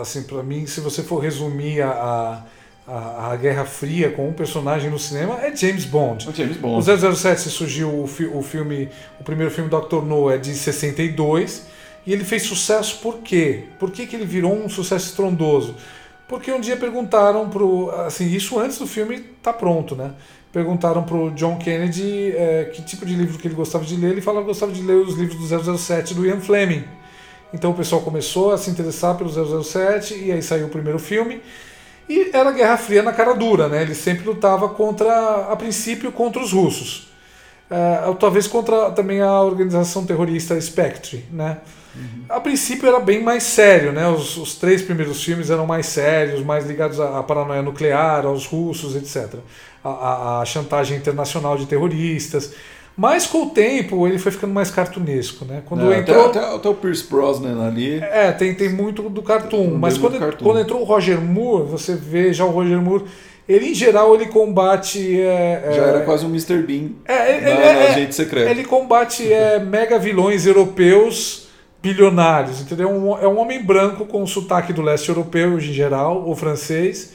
assim, para mim, se você for resumir a, a, a Guerra Fria com um personagem no cinema, é James Bond. O James O Bond. 007 surgiu o, fi- o filme, o primeiro filme Dr. No é de 62 e ele fez sucesso por quê? Por que, que ele virou um sucesso estrondoso? Porque um dia perguntaram pro, assim, isso antes do filme tá pronto, né? Perguntaram pro John Kennedy eh, que tipo de livro que ele gostava de ler, ele falou que gostava de ler os livros do 007 do Ian Fleming. Então o pessoal começou a se interessar pelo 007 e aí saiu o primeiro filme. E era Guerra Fria na cara dura, né? Ele sempre lutava contra, a princípio, contra os russos. uh, talvez contra também a organização terrorista Spectre, né? Uhum. A princípio era bem mais sério, né? Os, os, três primeiros filmes eram mais sérios, mais ligados à, à paranoia nuclear, aos russos, etc. A, a, a, chantagem internacional de terroristas. Mas com o tempo ele foi ficando mais cartunesco, né? Quando é, entrou até, até, até, o Pierce Brosnan ali. É, tem, tem muito do cartoon. Mas quando, cartoon. quando entrou o Roger Moore, você vê já o Roger Moore ele, em geral, ele combate. É, Já é, era quase um Mr. Bean é, ele, é, agente secreto. Ele combate é, mega vilões europeus bilionários, entendeu? Um, é um homem branco com o sotaque do leste europeu, em geral, ou francês,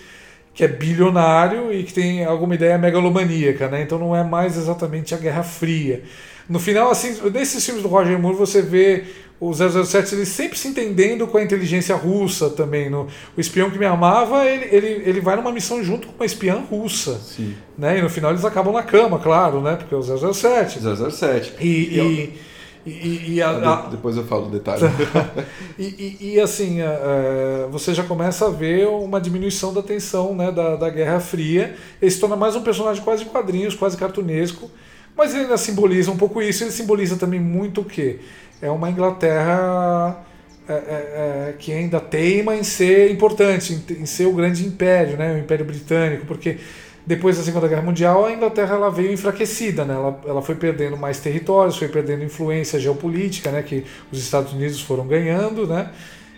que é bilionário e que tem alguma ideia megalomaníaca, né? Então não é mais exatamente a Guerra Fria. No final, assim, nesses filmes do Roger Moore, você vê o 007 ele sempre se entendendo com a inteligência russa também. No, o espião que me amava, ele, ele, ele vai numa missão junto com uma espiã russa. Sim. Né? E no final eles acabam na cama, claro, né? Porque é o 007. 007. E, e, e, e, e a, depois eu falo o detalhe. e, e, assim, é, você já começa a ver uma diminuição da tensão né, da, da Guerra Fria. Ele se torna mais um personagem quase de quadrinhos, quase cartunesco. Mas ele ainda simboliza um pouco isso. Ele simboliza também muito o quê? É uma Inglaterra é, é, é, que ainda teima em ser importante, em, em, ser o grande império, né, o Império Britânico, porque depois da Segunda Guerra Mundial a Inglaterra ela veio enfraquecida, né, ela, ela foi perdendo mais territórios, foi perdendo influência geopolítica, né, que os Estados Unidos foram ganhando, né,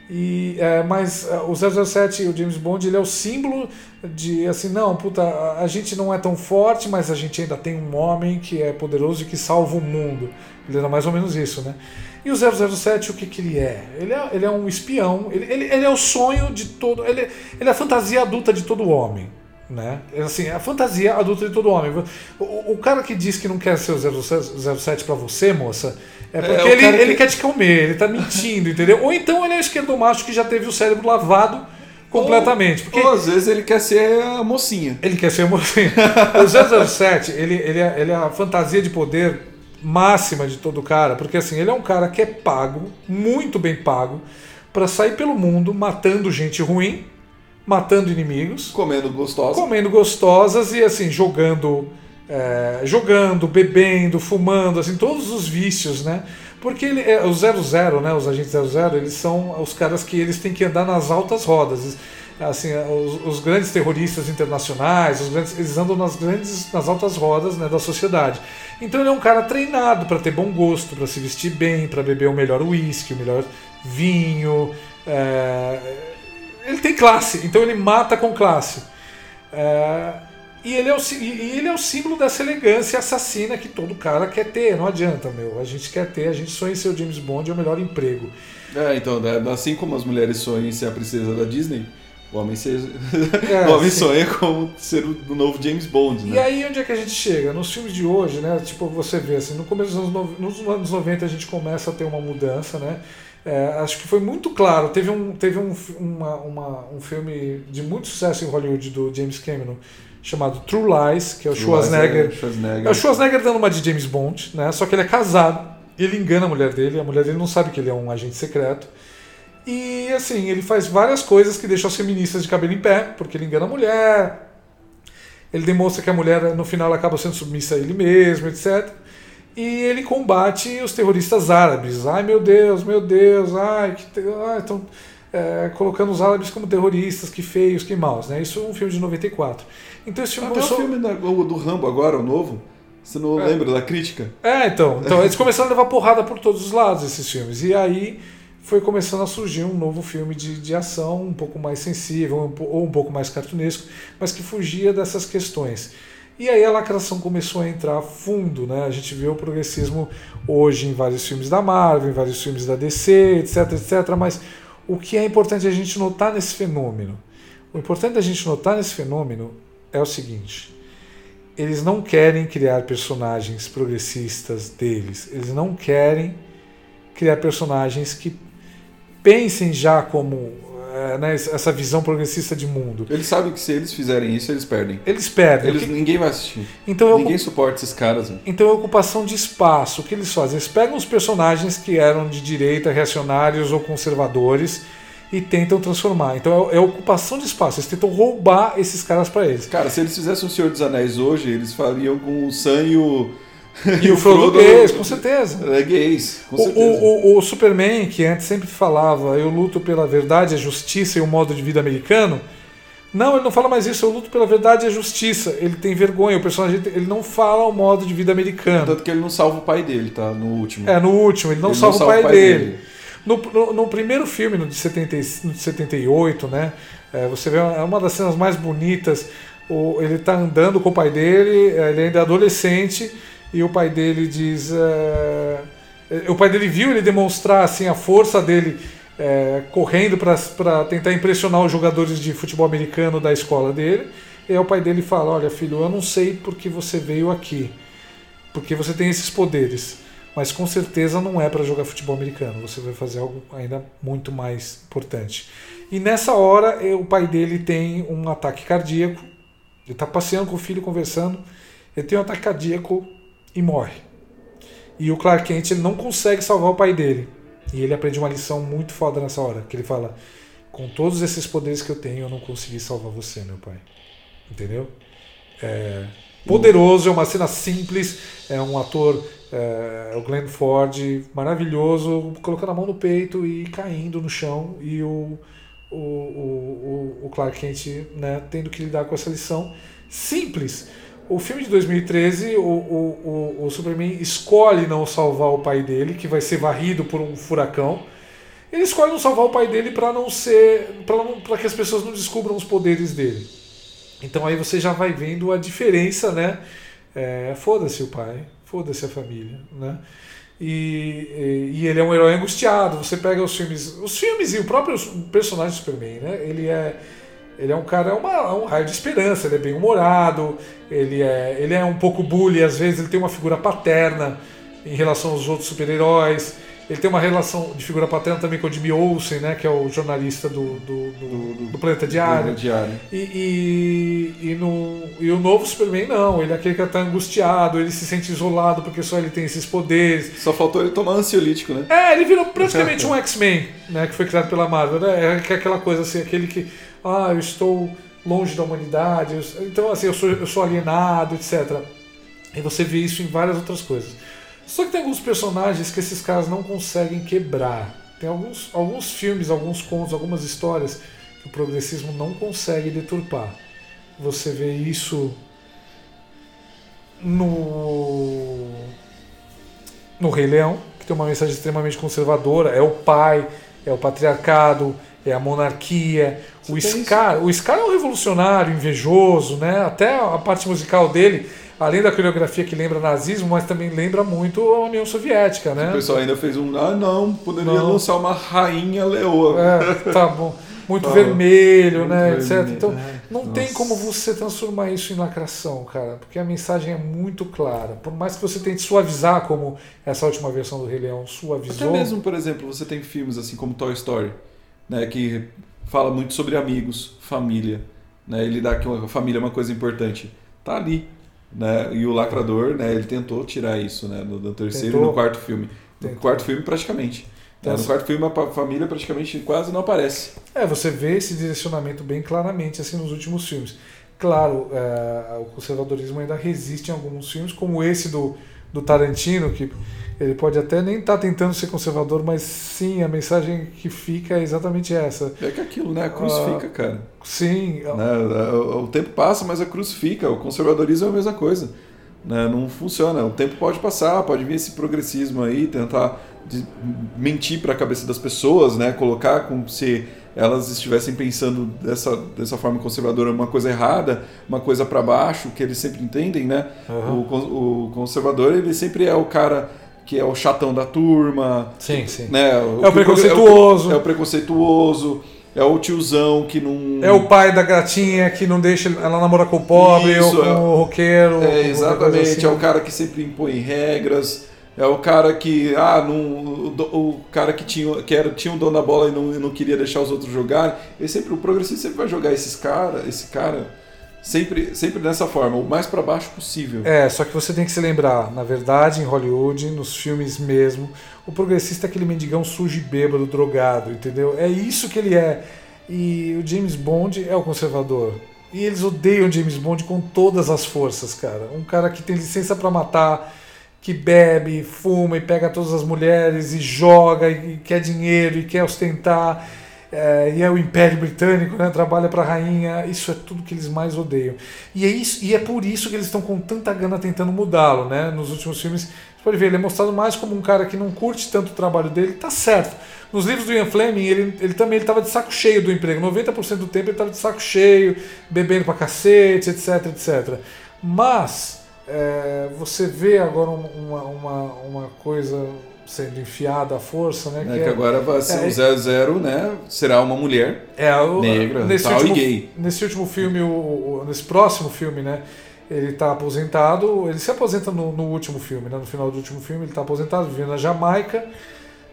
e, é, mas é, o 007 e o James Bond ele é o símbolo de assim, não, puta, a gente não é tão forte, mas a gente ainda tem um homem que é poderoso e que salva o mundo. Ele era mais ou menos isso, né? E o 007, o que, que ele é? Ele é, ele é um espião, ele, ele, ele é o sonho de todo. Ele, ele é a fantasia adulta de todo homem. Né? Assim, a fantasia adulta de todo homem. O, o cara que diz que não quer ser o 07 para você, moça, é, é porque é, ele, ele quer te comer, ele tá mentindo, entendeu? Ou então ele é o esquerdomacho que já teve o cérebro lavado completamente. Porque ou às vezes ele quer ser a mocinha. Ele quer ser a mocinha. o 007, ele, ele, é, ele é a fantasia de poder máxima de todo cara, porque assim, ele é um cara que é pago, muito bem pago, para sair pelo mundo matando gente ruim, matando inimigos, comendo gostosas, comendo gostosas e assim jogando é, jogando, bebendo, fumando, assim, todos os vícios, né? Porque ele, é, o 00, né, os agentes 00, eles são os caras que eles têm que andar nas altas rodas. Assim, os, os grandes terroristas internacionais, os grandes, eles andam nas grandes, nas altas rodas né, da sociedade. Então ele é um cara treinado para ter bom gosto, para se vestir bem, para beber o melhor uísque, o melhor vinho. É... Ele tem classe, então ele mata com classe. É... E ele, é o, e ele é o símbolo dessa elegância assassina que todo cara quer ter. Não adianta, meu. A gente quer ter, a gente sonha em ser o James Bond, é o melhor emprego. É, então, né, assim como as mulheres sonham em ser a princesa da Disney, o homem, ser... É, o homem sonha com ser o novo James Bond, né? E aí onde é que a gente chega? Nos filmes de hoje, né? Tipo, você vê assim, no começo dos anos, nos anos 90 a gente começa a ter uma mudança, né? É, acho que foi muito claro. Teve um, teve um, uma, uma, um filme de muito sucesso em Hollywood do James Cameron chamado True Lies, que é o True Schwarzenegger. É, Schwarzenegger. É o Schwarzenegger dando uma de James Bond, né? Só que ele é casado. Ele engana a mulher dele, a mulher dele não sabe que ele é um agente secreto. E assim, ele faz várias coisas que deixam as feministas de cabelo em pé, porque ele engana a mulher. Ele demonstra que a mulher, no final, acaba sendo submissa a ele mesmo, etc. E ele combate os terroristas árabes. Ai meu Deus, meu Deus, ai, que. Ai, estão é, colocando os árabes como terroristas, que feios, que maus. Né? Isso é um filme de 94. Então esse filme Até começou... o filme da, do Rambo agora, o novo. Você não é. lembra da crítica? É, então. Então eles começaram a levar porrada por todos os lados, esses filmes. E aí foi começando a surgir um novo filme de, de ação, um pouco mais sensível, ou um pouco mais cartunesco, mas que fugia dessas questões. E aí a lacração começou a entrar fundo, né? A gente vê o progressismo hoje em vários filmes da Marvel, em vários filmes da DC, etc, etc. Mas o que é importante a gente notar nesse fenômeno? O importante a gente notar nesse fenômeno é o seguinte: eles não querem criar personagens progressistas deles, eles não querem criar personagens que pensem já como é, né, essa visão progressista de mundo. Eles sabem que se eles fizerem isso, eles perdem. Eles perdem. Eles, que... Ninguém vai assistir. Então, ninguém suporta esses caras. Né? Então é ocupação de espaço. O que eles fazem? Eles pegam os personagens que eram de direita, reacionários ou conservadores e tentam transformar. Então é, é ocupação de espaço. Eles tentam roubar esses caras para eles. Cara, se eles fizessem o Senhor dos Anéis hoje, eles fariam com o Sam e o E o Frodo gays, com certeza. É gays, com O, certeza. o, o, o Superman, que antes sempre falava eu luto pela verdade, a justiça e o modo de vida americano, não, ele não fala mais isso, eu luto pela verdade e a justiça. Ele tem vergonha, o personagem ele não fala o modo de vida americano. Tanto que ele não salva o pai dele, tá? No último. É, no último, ele não Ele salva o pai, dele. No, no, no primeiro filme, no de, 70, e- no de 78, né? é, você vê uma, uma das cenas mais bonitas. O, ele tá andando com o pai dele, é, ele ainda é adolescente, e o pai dele diz. é, o pai dele viu ele demonstrar assim, a força dele é, correndo para tentar impressionar os jogadores de futebol americano da escola dele. E aí o pai dele fala: Olha, filho, eu não sei porque você veio aqui, porque você tem esses poderes mas com certeza não é para jogar futebol americano. Você vai fazer algo ainda muito mais importante. E nessa hora, o pai dele tem um ataque cardíaco. Ele está passeando com o filho, conversando. Ele tem um ataque cardíaco e morre. E o Clark Kent ele não consegue salvar o pai dele. E ele aprende uma lição muito foda nessa hora, que ele fala: "Com todos esses poderes que eu tenho, eu não consegui salvar você, meu pai". Entendeu? É poderoso, é uma cena simples, é um ator, é, o Glenn Ford, maravilhoso, colocando a mão no peito e caindo no chão, e o, o, o, o- Clark Kent né, tendo que lidar com essa lição simples. O filme de 2013, o, o, o, o Superman escolhe não salvar o pai dele, que vai ser varrido por um furacão. Ele escolhe não salvar o pai dele para não ser, para que as pessoas não descubram os poderes dele. Então aí você já vai vendo a diferença, né? É, foda-se o pai, foda-se a família, né? E, e, e ele é um herói angustiado. Você pega os filmes, os filmes e o próprio personagem do Superman, né? Ele é ele é um cara, é uma, é um raio de esperança, ele é bem humorado, ele é, ele é um pouco bully, às vezes ele tem uma figura paterna em relação aos outros super-heróis. Ele tem uma relação de figura paterna também com o Jimmy Olsen, né, que é o jornalista do, do, do, do Planeta Diário. Diário. E, e, e, no, e o novo Superman não, ele é aquele que está angustiado, ele se sente isolado porque só ele tem esses poderes. Só faltou ele tomar ansiolítico, né? É, ele virou praticamente um X-Men, né, que foi criado pela Marvel, né? É é aquela coisa assim, aquele que, ah, eu estou longe da humanidade, então assim, eu sou, eu sou alienado, etc. E você vê isso em várias outras coisas. Só que tem alguns personagens que esses caras não conseguem quebrar. Tem alguns, alguns filmes, alguns contos, algumas histórias que o progressismo não consegue deturpar. Você vê isso no no Rei Leão, que tem uma mensagem extremamente conservadora, é o pai, é o patriarcado, é a monarquia. O Você tem Scar, o Scar é um revolucionário, invejoso, né? Até a parte musical dele, além da coreografia que lembra nazismo, mas também lembra muito a União Soviética, né? O pessoal ainda fez um. Ah, não, poderia Não. lançar uma rainha leoa. É, tá bom. Muito Tá. vermelho, Muito né, vermelho. etc. Então, É, não tem nossa. como você transformar isso em lacração, cara, porque a mensagem é muito clara. Por mais que você tente suavizar, como essa última versão do Rei Leão suavizou. Até mesmo, por exemplo, você tem filmes assim como Toy Story, né, que fala muito sobre amigos, família, né, ele dá que a família é uma coisa importante. Tá ali, né? E o lacrador, né, ele tentou tirar isso, né, no, no terceiro e Tentou. no quarto filme. No Tentou. quarto filme praticamente. Então, Né, no assim- quarto filme a família praticamente quase não aparece. É, você vê esse direcionamento bem claramente assim nos últimos filmes. Claro, é, o conservadorismo ainda resiste em alguns filmes, como esse do, do Tarantino, que ele pode até nem estar tentando ser conservador, mas sim, a mensagem que fica é exatamente essa. É que aquilo, né, a cruz Ah, fica, cara. Sim, Né? O, tempo passa, mas a cruz fica. O conservadorismo é a mesma coisa. Né? Não funciona. O tempo pode passar, pode vir esse progressismo aí, tentar mentir para a cabeça das pessoas, né? colocar como se elas estivessem pensando dessa, dessa forma conservadora uma coisa errada, uma coisa para baixo, que eles sempre entendem. Né? Aham. O, o conservador ele sempre é o cara que é o chatão da turma, sim, sim. né? É o preconceituoso. É o preconceituoso. É o tiozão que não. É o pai da gatinha que não deixa ela namorar com o pobre Isso, ou com é. o roqueiro. É, exatamente. assim. É o cara que sempre impõe regras. É o cara que. Ah, não, o, o cara que, tinha, que era, tinha um dono da bola e não, não queria deixar os outros jogarem. Ele sempre, o progressista sempre vai jogar esses cara, esse cara sempre, sempre dessa forma, o mais pra baixo possível. É, só que você tem que se lembrar, na verdade, em Hollywood, nos filmes mesmo, o progressista é aquele mendigão sujo e bêbado, drogado, entendeu? É isso que ele é. E o James Bond é o conservador. E eles odeiam James Bond com todas as forças, cara. Um cara que tem licença pra matar, que bebe, fuma e pega todas as mulheres e joga e quer dinheiro e quer ostentar. É, e é o Império Britânico, né, trabalha para a rainha, isso é tudo que eles mais odeiam. E é, isso, e é por isso que eles estão com tanta gana tentando mudá-lo. Né? Nos últimos filmes, você pode ver, ele é mostrado mais como um cara que não curte tanto o trabalho dele, tá certo. Nos livros do Ian Fleming, ele, ele também estava de saco cheio do emprego. 90% do tempo ele estava de saco cheio, bebendo pra cacete, etc, etc. Mas é, você vê agora uma, uma, uma coisa sendo enfiada à força, né? É que, que é, agora vai ser é, o 00, né? Será uma mulher é, o, negra, nesse tal último, e gay. Nesse último filme, o, o, nesse próximo filme, né? Ele está aposentado, ele se aposenta no, no, último filme, né? No final do último filme, ele está aposentado, vivendo na Jamaica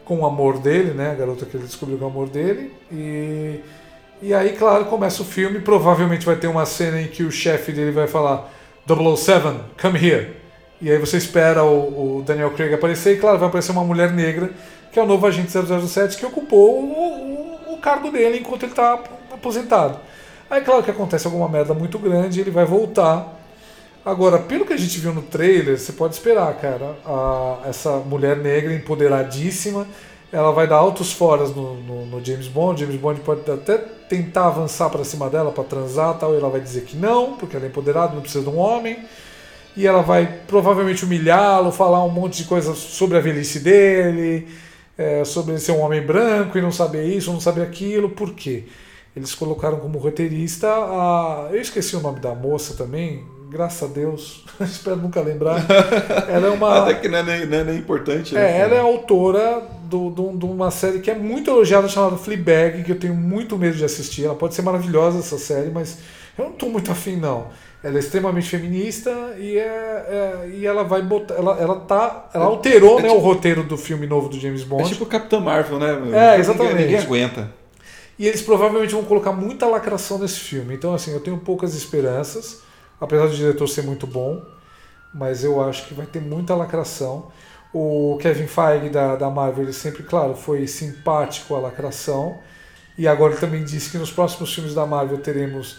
com o amor dele, né? A garota que ele descobriu com o amor dele. E, e aí, claro, começa o filme. Provavelmente vai ter uma cena em que o chefe dele vai falar 007, come here. E aí você espera o, o, Daniel Craig aparecer e, claro, vai aparecer uma mulher negra, que é o novo agente 007, que ocupou o, o, o cargo dele enquanto ele está aposentado. Aí, claro que acontece alguma merda muito grande, ele vai voltar Agora, pelo que a gente viu no trailer, você pode esperar, cara. A, essa mulher negra empoderadíssima, ela vai dar altos foras no, no, no James Bond. James Bond pode até tentar avançar para cima dela para transar tal, e ela vai dizer que não, porque ela é empoderada, não precisa de um homem. E ela vai provavelmente humilhá-lo, falar um monte de coisas sobre a velhice dele, é, sobre ele ser um homem branco e não saber isso, não saber aquilo. Por quê? Eles colocaram como roteirista a. Eu esqueci o nome da moça também, graças a Deus, espero nunca lembrar. Ela é uma. Até que não é nem, não é nem importante. Né? É, ela é autora do, do, de uma série que é muito elogiada chamada Fleabag, que eu tenho muito medo de assistir. Ela pode ser maravilhosa essa série, mas eu não estou muito afim, não. Ela é extremamente feminista e, é, é, e ela vai botar. Ela, ela, tá, ela alterou é, né, tipo, o roteiro do filme novo do James Bond. É tipo Capitã Marvel, né? É, exatamente. Ninguém, ninguém aguenta. E eles provavelmente vão colocar muita lacração nesse filme. Então, assim, eu tenho poucas esperanças apesar do diretor ser muito bom, mas eu acho que vai ter muita lacração. O Kevin Feige da, da Marvel, ele sempre, claro, foi simpático à lacração, e agora ele também disse que nos próximos filmes da Marvel teremos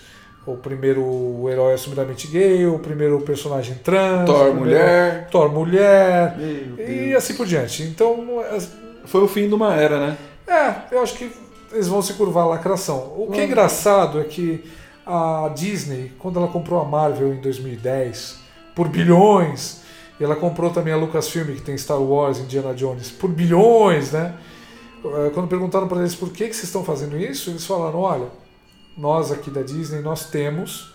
o primeiro herói assumidamente gay, o primeiro personagem trans, Thor mulher, Thor mulher, e assim por diante. Então. Foi o fim de uma era, né? É, eu acho que eles vão se curvar a lacração. O que é engraçado é que a Disney, quando ela comprou a Marvel em 2010, por bilhões, e ela comprou também a Lucasfilm, que tem Star Wars, Indiana Jones, por bilhões, né? Eh, quando perguntaram para eles por que, que vocês estão fazendo isso, eles falaram: olha, nós aqui da Disney, nós temos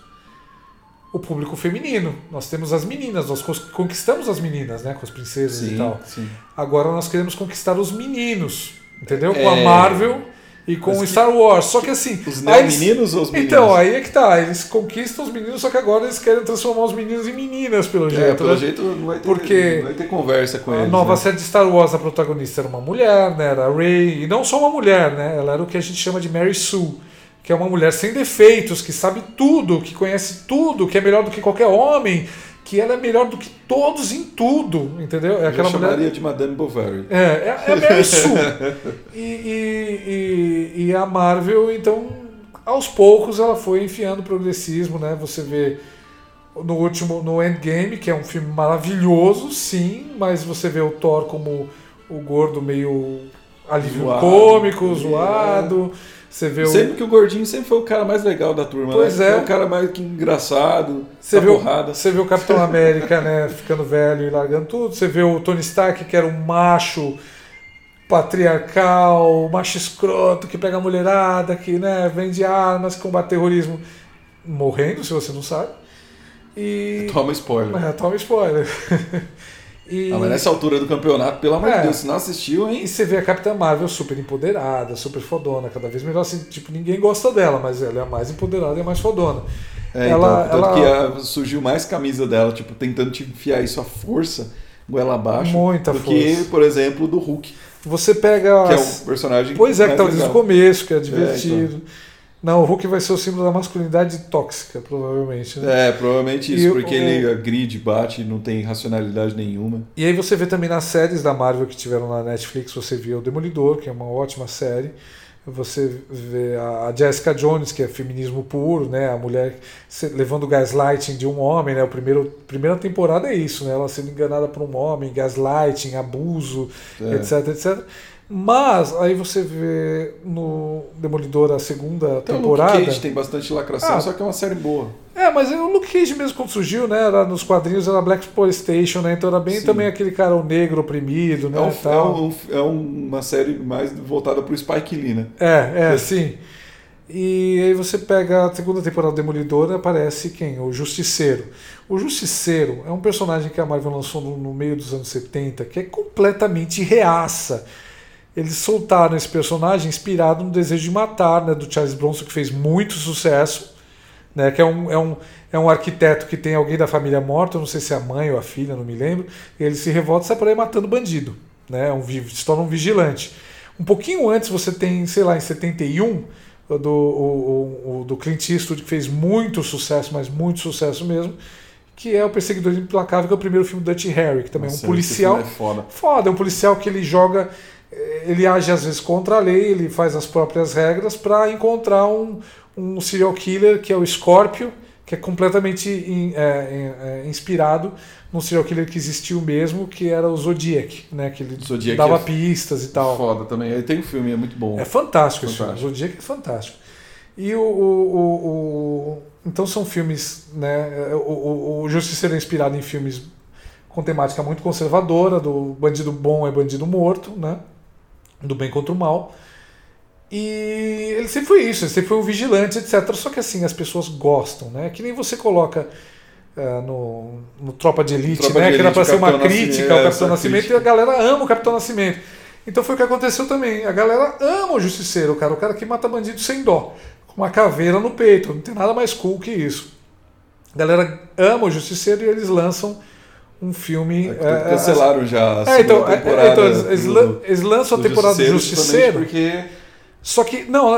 o público feminino, nós temos as meninas, nós conquistamos as meninas, né, com as princesas sim, e tal. Sim. Agora nós queremos conquistar os meninos, entendeu? Com a é. Marvel e com o Star Wars. Só que assim. Os meninos ou os meninos? Então, aí é que tá. Eles conquistam os meninos, só que agora eles querem transformar os meninos em meninas, pelo é, jeito. É, pelo né? jeito não vai ter, Porque não vai ter conversa com a eles. A nova né? série de Star Wars, a protagonista era uma mulher, né? Era a Rey. E não só uma mulher, né? Ela era o que a gente chama de Mary Sue. Que é uma mulher sem defeitos, que sabe tudo, que conhece tudo, que é melhor do que qualquer homem, que ela é melhor do que todos em tudo, entendeu? É aquela Eu chamaria mulher... de Madame Bovary. É, é, é a Mary Sue. e, e, e, e, a Marvel, então, aos poucos ela foi enfiando progressismo, né? Você vê no último, no Endgame, que é um filme maravilhoso, sim, mas você vê o Thor como o gordo meio alívio zoado, cômico, é. zoado. É você vê sempre o... que o gordinho sempre foi o cara mais legal da turma, pois né? é. é o cara mais engraçado, você vê, porrada. Você vê o Capitão América, né, ficando velho e largando tudo. Você vê o Tony Stark, que era um macho patriarcal, macho escroto, que pega a mulherada, que né, vende armas, combate terrorismo, morrendo, se você não sabe. E... Toma spoiler. É, toma spoiler. E... Ah, mas nessa altura do campeonato, pelo amor de é. Deus, se não assistiu, hein? E você vê a Capitã Marvel super empoderada, super fodona, cada vez melhor. Assim, tipo, ninguém gosta dela, mas ela é a mais empoderada e a mais fodona. É, ela, então, tanto ela... que a, surgiu mais camisa dela, tipo, tentando te enfiar isso à força, goela abaixo. Muita do força. que, por exemplo, do Hulk. Você pega. Que é um personagem. Pois é, que tá desde o começo, que é divertido. É, então. Não, o Hulk vai ser o símbolo da masculinidade tóxica, provavelmente. Né? É, provavelmente isso, e porque o... ele agride, bate, não tem racionalidade nenhuma. E aí você vê também nas séries da Marvel que tiveram na Netflix, você vê o Demolidor, que é uma ótima série. Você vê a Jessica Jones, que é feminismo puro, né? A mulher levando gaslighting de um homem, né? A primeiro, primeira temporada é isso, né? Ela sendo enganada por um homem, gaslighting, abuso, é. etc, etc. Mas aí você vê no Demolidor a segunda temporada. O Luke Cage tem bastante lacração, ah, só que é uma série boa. É, mas o Luke Cage mesmo quando surgiu, né? Era nos quadrinhos era Black Station, né? Então era bem Sim. também aquele cara o negro oprimido, né? É, um, é, um, é uma série mais voltada pro Spike Lee, né? É, é, sim. E aí você pega a segunda temporada do Demolidor aparece quem? O Justiceiro. O Justiceiro é um personagem que a Marvel lançou no, no meio dos anos 70 que é completamente reaça eles soltaram esse personagem inspirado no Desejo de Matar, né, do Charles Bronson, que fez muito sucesso, né, que é um, é, um, é um arquiteto que tem alguém da família morta, não sei se é a mãe ou a filha, não me lembro, e ele se revolta e sai por aí matando bandido, né, um, se torna um vigilante. Um pouquinho antes você tem, sei lá, em 71, do, o, o, do Clint Eastwood, que fez muito sucesso, mas muito sucesso mesmo, que é o Perseguidor Implacável, que é o primeiro filme do Dutch Harry, que também Nossa, é um policial. É foda. foda, é um policial que ele joga ele age às vezes contra a lei, ele faz as próprias regras para encontrar um, um serial killer que é o Scorpio, que é completamente in, é, é, é, inspirado num serial killer que existiu mesmo, que era o Zodiac, né? Que ele Zodiac dava é pistas e tal. Foda também. Ele tem um filme, é muito bom. É fantástico, fantástico. esse filme. Zodiac é fantástico. E o, o, o, então são filmes, né? O, o, o Justiceiro é inspirado em filmes com temática muito conservadora, do bandido bom é bandido morto, né? Do bem contra o mal. E ele sempre foi isso, ele sempre foi um vigilante, etc. Só que assim, as pessoas gostam, né? Que nem você coloca uh, no, no Tropa de Elite, Tropa né? De que era para ser uma crítica ao Capitão Nascimento, e a galera ama o Capitão Nascimento. Então foi o que aconteceu também. A galera ama o Justiceiro, cara, o cara que mata bandido sem dó, com uma caveira no peito. Não tem nada mais cool que isso. A galera ama o Justiceiro e eles lançam um filme. É, é cancelaram é, já a é, então, é, temporada. então, eles, do, eles lançam a temporada do Justiceiro. Porque... Só que, não,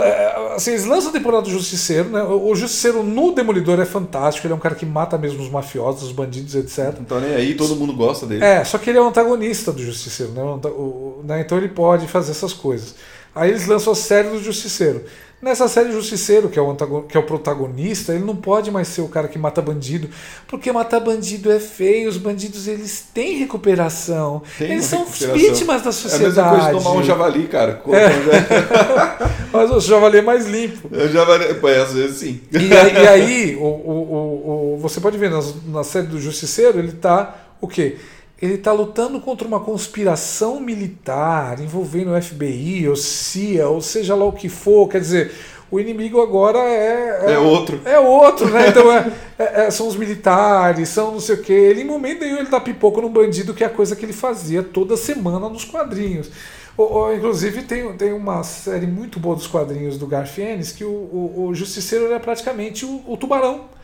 assim, eles lançam a temporada do Justiceiro, né? O Justiceiro no Demolidor é fantástico, ele é um cara que mata mesmo os mafiosos, os bandidos, etc. Então nem aí, todo mundo gosta dele. É, só que ele é o antagonista do Justiceiro, né? O, né? Então ele pode fazer essas coisas. Aí eles lançam a série do Justiceiro. Nessa série Justiceiro, que é, o que é o protagonista, ele não pode mais ser o cara que mata bandido, porque matar bandido é feio, os bandidos eles têm recuperação, tem eles são vítimas da sociedade. É a mesma coisa de tomar um javali, cara. É. Mas o javali é mais limpo. O javali, é, às vezes sim. E aí, e aí o, o, o, você pode ver na, na série do Justiceiro, ele tá o quê? Ele está lutando contra uma conspiração militar envolvendo o FBI, ou CIA, ou seja lá o que for. Quer dizer, o inimigo agora é. É, é outro. É outro, né? Então é, é, é, são os militares, são não sei o quê. Ele, em momento nenhum, ele dá pipoca no bandido, que é a coisa que ele fazia toda semana nos quadrinhos. Ou, ou, inclusive, tem, tem uma série muito boa dos quadrinhos do Garfienes que o, o, o Justiceiro é praticamente o, o tubarão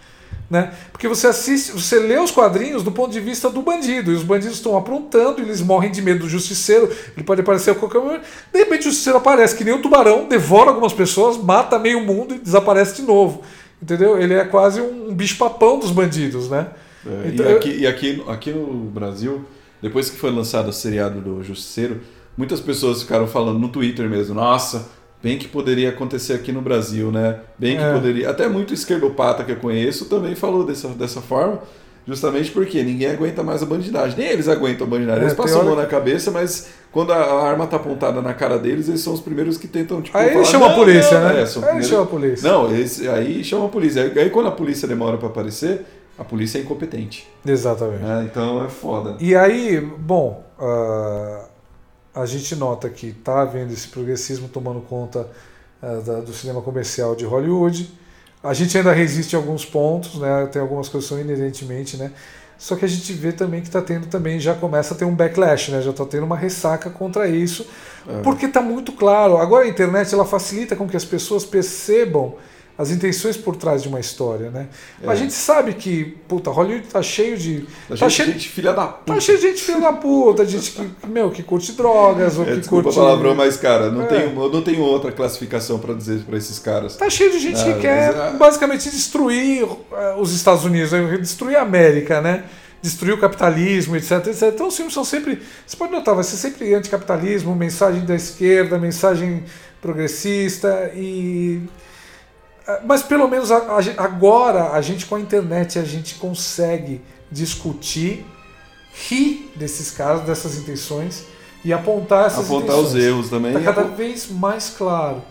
né? Porque você assiste, você lê os quadrinhos do ponto de vista do bandido, e os bandidos estão aprontando, eles morrem de medo do justiceiro, ele pode aparecer a qualquer momento. De repente o justiceiro aparece que nem um tubarão, devora algumas pessoas, mata meio mundo e desaparece de novo. Entendeu? Ele é quase um bicho-papão dos bandidos, né? É, então, e aqui, e aqui, aqui no Brasil, depois que foi lançado o seriado do Justiceiro, muitas pessoas ficaram falando no Twitter mesmo, nossa, bem que poderia acontecer aqui no Brasil, né? Bem que é. poderia. Até muito esquerdopata que eu conheço também falou dessa, dessa forma, justamente porque ninguém aguenta mais a bandidagem. Nem eles aguentam a bandidagem. É, eles passam a mão na cabeça, mas quando a, arma tá apontada na cara deles, eles são os primeiros que tentam, tipo. Aí falar, chama a polícia, não, né? É, aí primeiros... chama a polícia. Não, eles, aí chama a polícia. Aí, aí quando a polícia demora para aparecer. A polícia é incompetente. Exatamente. É, então é foda. E aí, bom, uh, a gente nota que está havendo esse progressismo tomando conta uh, da, do cinema comercial de Hollywood. A gente ainda resiste a alguns pontos, né? tem algumas coisas que são inerentemente, né? Só que a gente vê também que está tendo também, já começa a ter um backlash, né? já está tendo uma ressaca contra isso, é. porque está muito claro. Agora a internet ela facilita com que as pessoas percebam as intenções por trás de uma história, né? É. A gente sabe que, puta, Hollywood tá cheio de. Tá, tá cheio gente filha da puta. Tá cheio de gente filha da puta, gente que, meu, que curte drogas, ou é, que desculpa curte. palavrão, mas, cara, não, é. eu não tenho outra classificação para dizer para esses caras. Tá cheio de gente ah, que quer, mas, é. basicamente, destruir eh, os Estados Unidos, né? destruir a América, né? destruir o capitalismo, etc, etc. Então os filmes são sempre. Você pode notar, vai ser sempre anticapitalismo, mensagem da esquerda, mensagem progressista e. Mas pelo menos agora a gente com a internet a gente consegue discutir, rir desses casos, dessas intenções e apontar essas apontar intenções. os erros também. Está cada vez mais claro.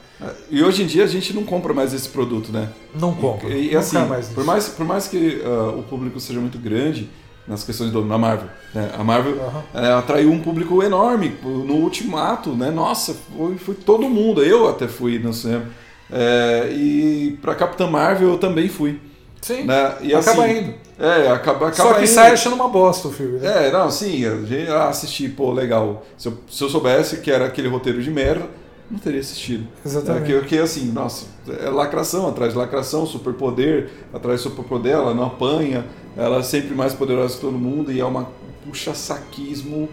E hoje em dia a gente não compra mais esse produto, né? Não compra. E, e assim, mais por mais por mais que uh, o público seja muito grande nas questões do, na Marvel, né? A Marvel uhum. é, atraiu um público enorme no Ultimato, né? Nossa, foi, foi todo mundo. Eu até fui no cinema. É, e para Capitã Marvel eu também fui. Sim. Né? E, acaba assim, indo. É, acaba, acaba Só que indo. sai achando uma bosta o filme. Né? É, não, sim, eu assisti, pô, legal. Se eu, se eu soubesse que era aquele roteiro de merda, não teria assistido. Exatamente. É, porque, assim, nossa, é lacração atrás de lacração, superpoder atrás de superpoder, ela não apanha, ela é sempre mais poderosa que todo mundo e é uma puxa-saquismo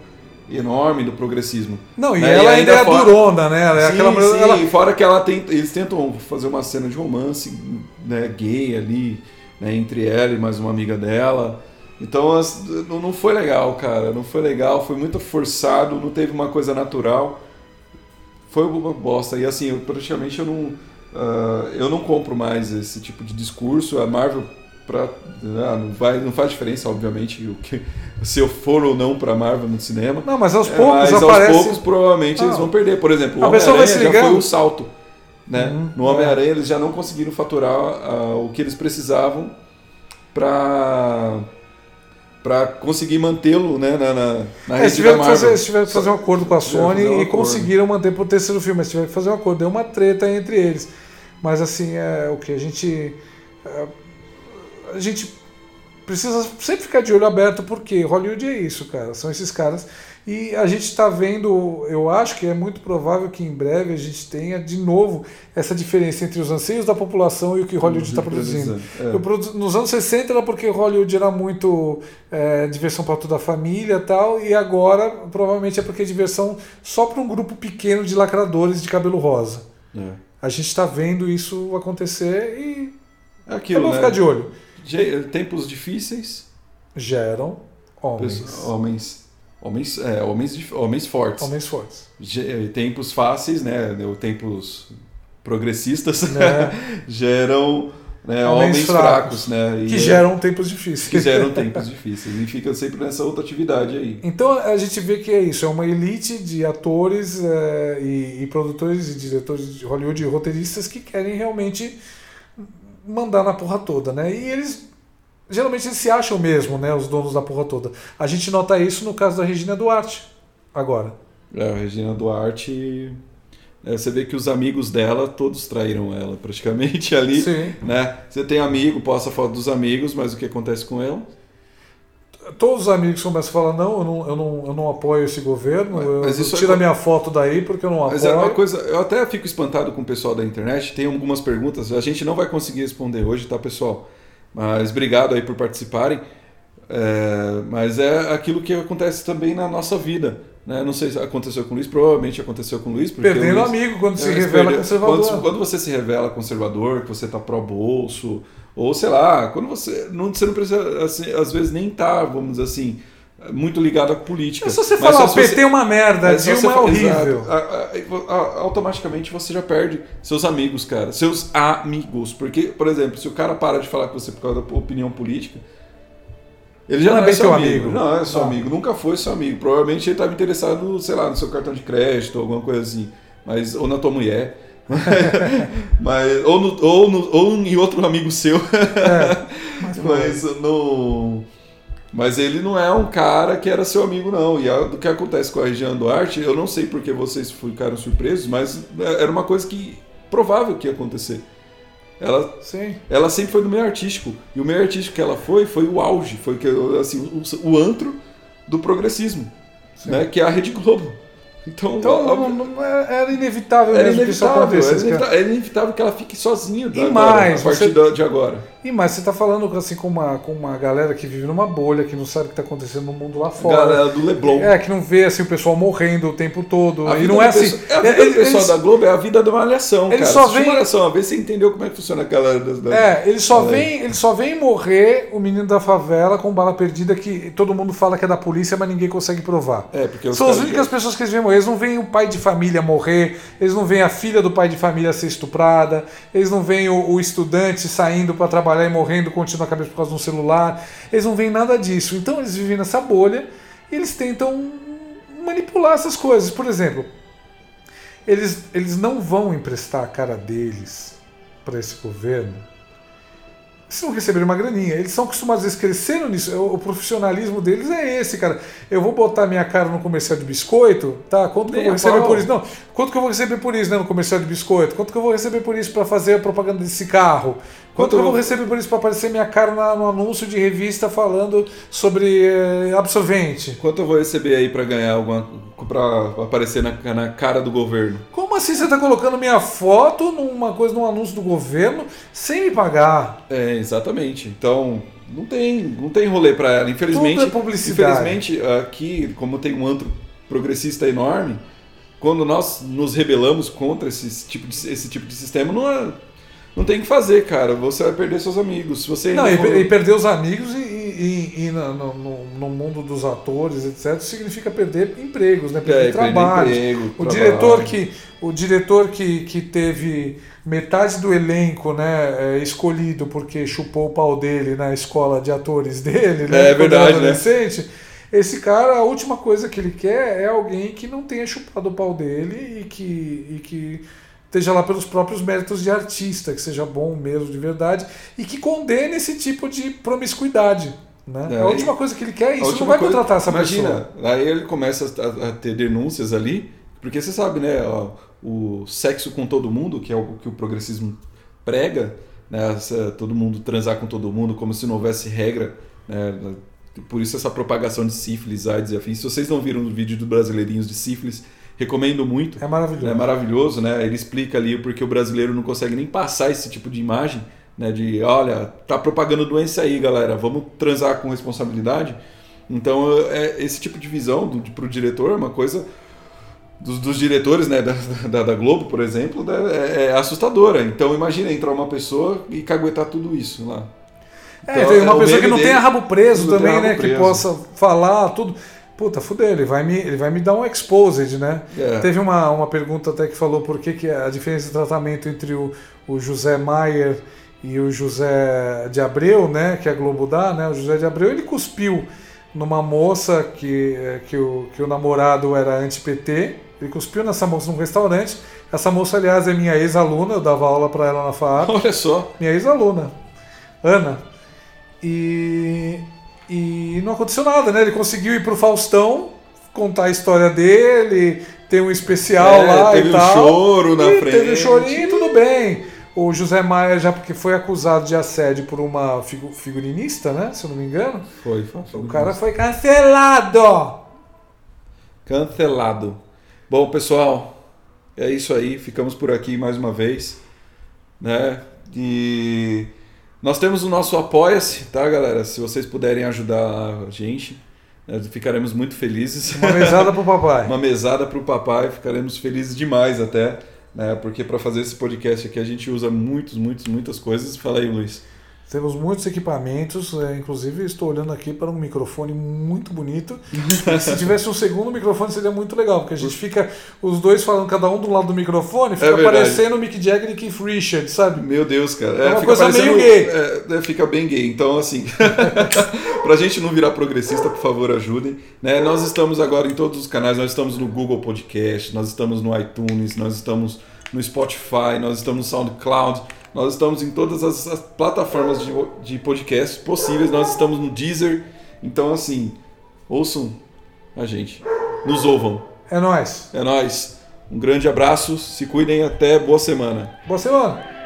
enorme do progressismo. Não, e né? ela e ainda é fora... durona, né? Ela é sim, aquela sim, ela... fora que ela tem, eles tentam fazer uma cena de romance né, gay ali, né, entre ela e mais uma amiga dela. Então não foi legal, cara. Não foi legal, foi muito forçado, não teve uma coisa natural. Foi uma bosta. E assim, eu, praticamente eu não, uh, eu não compro mais esse tipo de discurso. A Marvel pra, né, não, vai, não faz diferença, obviamente, o que, se eu for ou não para Marvel no cinema. Não, mas aos poucos mas aparece... aos poucos provavelmente ah. eles vão perder. Por exemplo, o Homem-Aranha já foi um salto. Né? Uhum, no Homem-Aranha eles já não conseguiram faturar uh, o que eles precisavam para para conseguir mantê-lo né, na, na, na é, rede tiveram da que fazer, eles tiveram que fazer um acordo com a Sony um e conseguiram manter para o terceiro filme, mas tiveram que fazer um acordo, deu uma treta entre eles. Mas assim, é o que a gente é, a gente precisa sempre ficar de olho aberto porque Hollywood é isso, cara, são esses caras e a gente está vendo, eu acho que é muito provável que em breve a gente tenha de novo essa diferença entre os anseios da população e o que Hollywood está produzindo. É. nos anos 60 era porque Hollywood era muito é, diversão para toda a família e tal, e agora provavelmente é porque é diversão só para um grupo pequeno de lacradores de cabelo rosa. É. A gente está vendo isso acontecer e é aquilo, bom né? ficar de olho. Tempos difíceis geram homens. Homens Homens, é, homens, homens fortes. Homens fortes. Tempos fáceis, né? Tempos progressistas é. geram né, homens, homens fracos, fracos, né? Que é, geram tempos difíceis. Que geram tempos difíceis. E fica sempre nessa outra atividade aí. Então a gente vê que é isso, é uma elite de atores é, e, e, produtores e diretores de Hollywood e roteiristas que querem realmente mandar na porra toda, né? E eles geralmente eles se acham mesmo, né, os donos da porra toda. A gente nota isso no caso da Regina Duarte, agora. É, a Regina Duarte. É, você vê que os amigos dela todos traíram ela praticamente ali. Sim. Né? Você tem amigo, posta foto dos amigos, mas o que acontece com ela? Todos os amigos começam a falar: não, eu não, eu não, eu não apoio esse governo, mas, mas eu tiro é... a minha foto daí porque eu não apoio. Mas é uma coisa, eu até fico espantado com o pessoal da internet. Tem algumas perguntas, a gente não vai conseguir responder hoje, tá, pessoal? Mas obrigado aí por participarem. É, mas é aquilo que acontece também na nossa vida. Né? Não sei se aconteceu com o Luiz, provavelmente aconteceu com o Luiz. Perdendo Luiz, amigo quando se revela perde, conservador. Quando, quando, você se revela conservador, que você está pró-bolso, ou sei lá, quando você não, você não precisa, assim, às vezes, nem estar, tá, vamos dizer assim, muito ligado à política. É só você falar, o PT é uma merda, Dilma é horrível. Automaticamente você já perde seus amigos, cara. Seus amigos. Porque, por exemplo, se o cara para de falar com você por causa da opinião política, ele já não, não é, é seu amigo. amigo. Não é seu não. amigo, nunca foi seu amigo. Provavelmente ele estava interessado, sei lá, no seu cartão de crédito, alguma coisa assim. Mas, ou na tua mulher. mas, ou, no, ou, no, ou em outro amigo seu. É, mas, mas no mas ele não é um cara que era seu amigo, não. E o que acontece com a Região Duarte, eu não sei porque vocês ficaram surpresos, mas é, era uma coisa que provável que ia acontecer. Ela, Sim. ela sempre foi do meio artístico. E o meio artístico que ela foi, foi o auge, foi assim, o, o antro do progressismo, né? que é a Rede Globo. Então, Então ó, não- não- era inevitável era mesmo que isso inevitável, era acontecesse. cara. inevitável, era inevitável que ela fique sozinha E agora, mais, a partir você- de agora. E mas você tá falando assim com uma, com uma galera que vive numa bolha, que não sabe o que tá acontecendo no mundo lá fora. Galera do Leblon. É, que não vê assim, o pessoal morrendo o tempo todo. A e não é assim. pessoal- é, a é, do pessoal da Globo é a vida da malhação, Eles cara. só veem- malhação, a ver se você entendeu como é que funciona aquela. Das, das- É, ele só, É. vem, ele só vem morrer o menino da favela com bala perdida que todo mundo fala que é da polícia, mas ninguém consegue provar. É, porque São as únicas pessoas que eles veem morrer. Eles não veem o pai de família morrer, eles não veem a filha do pai de família ser estuprada, eles não veem o, o estudante saindo para trabalhar e morrendo, continua a cabeça por causa de um celular. Eles não veem nada disso. Então eles vivem nessa bolha e eles tentam manipular essas coisas. Por exemplo, eles, eles não vão emprestar a cara deles para esse governo se não receberem uma graninha. Eles são acostumados, eles cresceram nisso. O, profissionalismo deles é esse, cara. Eu vou botar minha cara no comercial de biscoito, tá? Quanto que eu vou a receber por isso? Não, quanto que eu vou receber por isso, né, no comercial de biscoito? Quanto que eu vou receber por isso para fazer a propaganda desse carro? Quanto, eu vou receber por isso para aparecer minha cara na- no anúncio de revista falando sobre eh, absorvente? Quanto eu vou receber aí pra ganhar alguma. pra aparecer na, na cara do governo? Como assim você tá colocando minha foto numa coisa, num anúncio do governo, sem me pagar? É, exatamente. Então, não tem, não tem rolê pra ela. Infelizmente, Tudo é publicidade. infelizmente aqui, como tem um antro progressista enorme, quando nós nos rebelamos contra esse tipo de, esse tipo de sistema, não, é- não tem o que fazer, cara. Você vai perder seus amigos. Você Não, ainda e, perder os amigos e, e- e- no, no- no mundo dos atores, etc., significa perder empregos, né? Perder É, trabalho. emprego, o trabalho. diretor que o diretor que, que teve metade do elenco né, é, escolhido porque chupou o pau dele na escola de atores dele, né? É era verdade, né? adolescente. Esse cara, a última coisa que ele quer é alguém que não tenha chupado o pau dele e que, e que esteja lá pelos próprios méritos de artista, que seja bom mesmo de verdade e que condene esse tipo de promiscuidade. Né? É, a última coisa que ele quer é isso. Não vai coisa- contratar essa imagina, pessoa. Aí ele começa a, a ter denúncias ali, porque você sabe, né? ó, o sexo com todo mundo, que é o que o progressismo prega, né? essa- todo mundo transar com todo mundo, como se não houvesse regra. Né? Por isso essa propagação de sífilis, AIDS e afins. Se vocês não viram o vídeo do Brasileirinhos de sífilis, recomendo muito. É maravilhoso. É maravilhoso, né? Ele explica ali porque o brasileiro não consegue nem passar esse tipo de imagem, né? De, olha, tá propagando doença aí, galera, vamos transar com responsabilidade. Então, é, esse tipo de visão do, pro diretor é uma coisa dos, dos diretores, né, da, da, da Globo, por exemplo, né, é, é assustadora. Então, imagina entrar uma pessoa e caguetar tudo isso lá. É, Então, tem uma o pessoa que não dele- tenha rabo preso também, né? Que preso. possa falar tudo. Puta, fudeu, ele vai me, ele vai me dar um exposed, né? É. Teve uma, uma pergunta até que falou por que, que a diferença de tratamento entre o, o José Maier e o José de Abreu, né? Que a Globo dá, né? O José de Abreu, ele cuspiu numa moça que, eh, que, o, que o namorado era anti-PT. Ele cuspiu nessa moça num restaurante. Essa moça, aliás, é minha ex-aluna, eu dava aula para ela na FAAP. Olha só. Minha ex-aluna, Ana. E, e não aconteceu nada, né? Ele conseguiu ir pro Faustão, contar a história dele, ter um especial É, lá teve e um tal. choro na e frente. Teve um chorinho, tudo bem. O José Maia, já porque foi acusado de assédio por uma figu- figurinista, né? Se eu não me engano. Foi, foi. O cara foi cancelado! Cancelado. Bom, pessoal, é isso aí. Ficamos por aqui mais uma vez, né? E nós temos o nosso Apoia-se, tá, galera? Se vocês puderem ajudar a gente, né, ficaremos muito felizes. Uma mesada pro papai. Uma mesada para o papai, ficaremos felizes demais até, né? Porque para fazer esse podcast aqui a gente usa muitos, muitos, muitas coisas. Fala aí, Luiz. Temos muitos equipamentos, é, inclusive estou olhando aqui para um microfone muito bonito. Se tivesse um segundo microfone seria muito legal, porque a gente fica os dois falando cada um do lado do microfone, fica É parecendo o Mick Jagger e Keith Richards, sabe? Meu Deus, cara. É uma fica coisa meio gay. É, é, fica bem gay. Então, assim, pra gente não virar progressista, por favor, ajudem. Né? Nós estamos agora em todos os canais. Nós estamos no Google Podcast, nós estamos no iTunes, nós estamos no Spotify, nós estamos no SoundCloud. Nós estamos em todas as, as plataformas de, de podcast possíveis. Nós estamos no Deezer. Então, assim, ouçam a gente. Nos ouvam. É nóis. É nóis. Um grande abraço. Se cuidem. Até boa semana. Boa semana.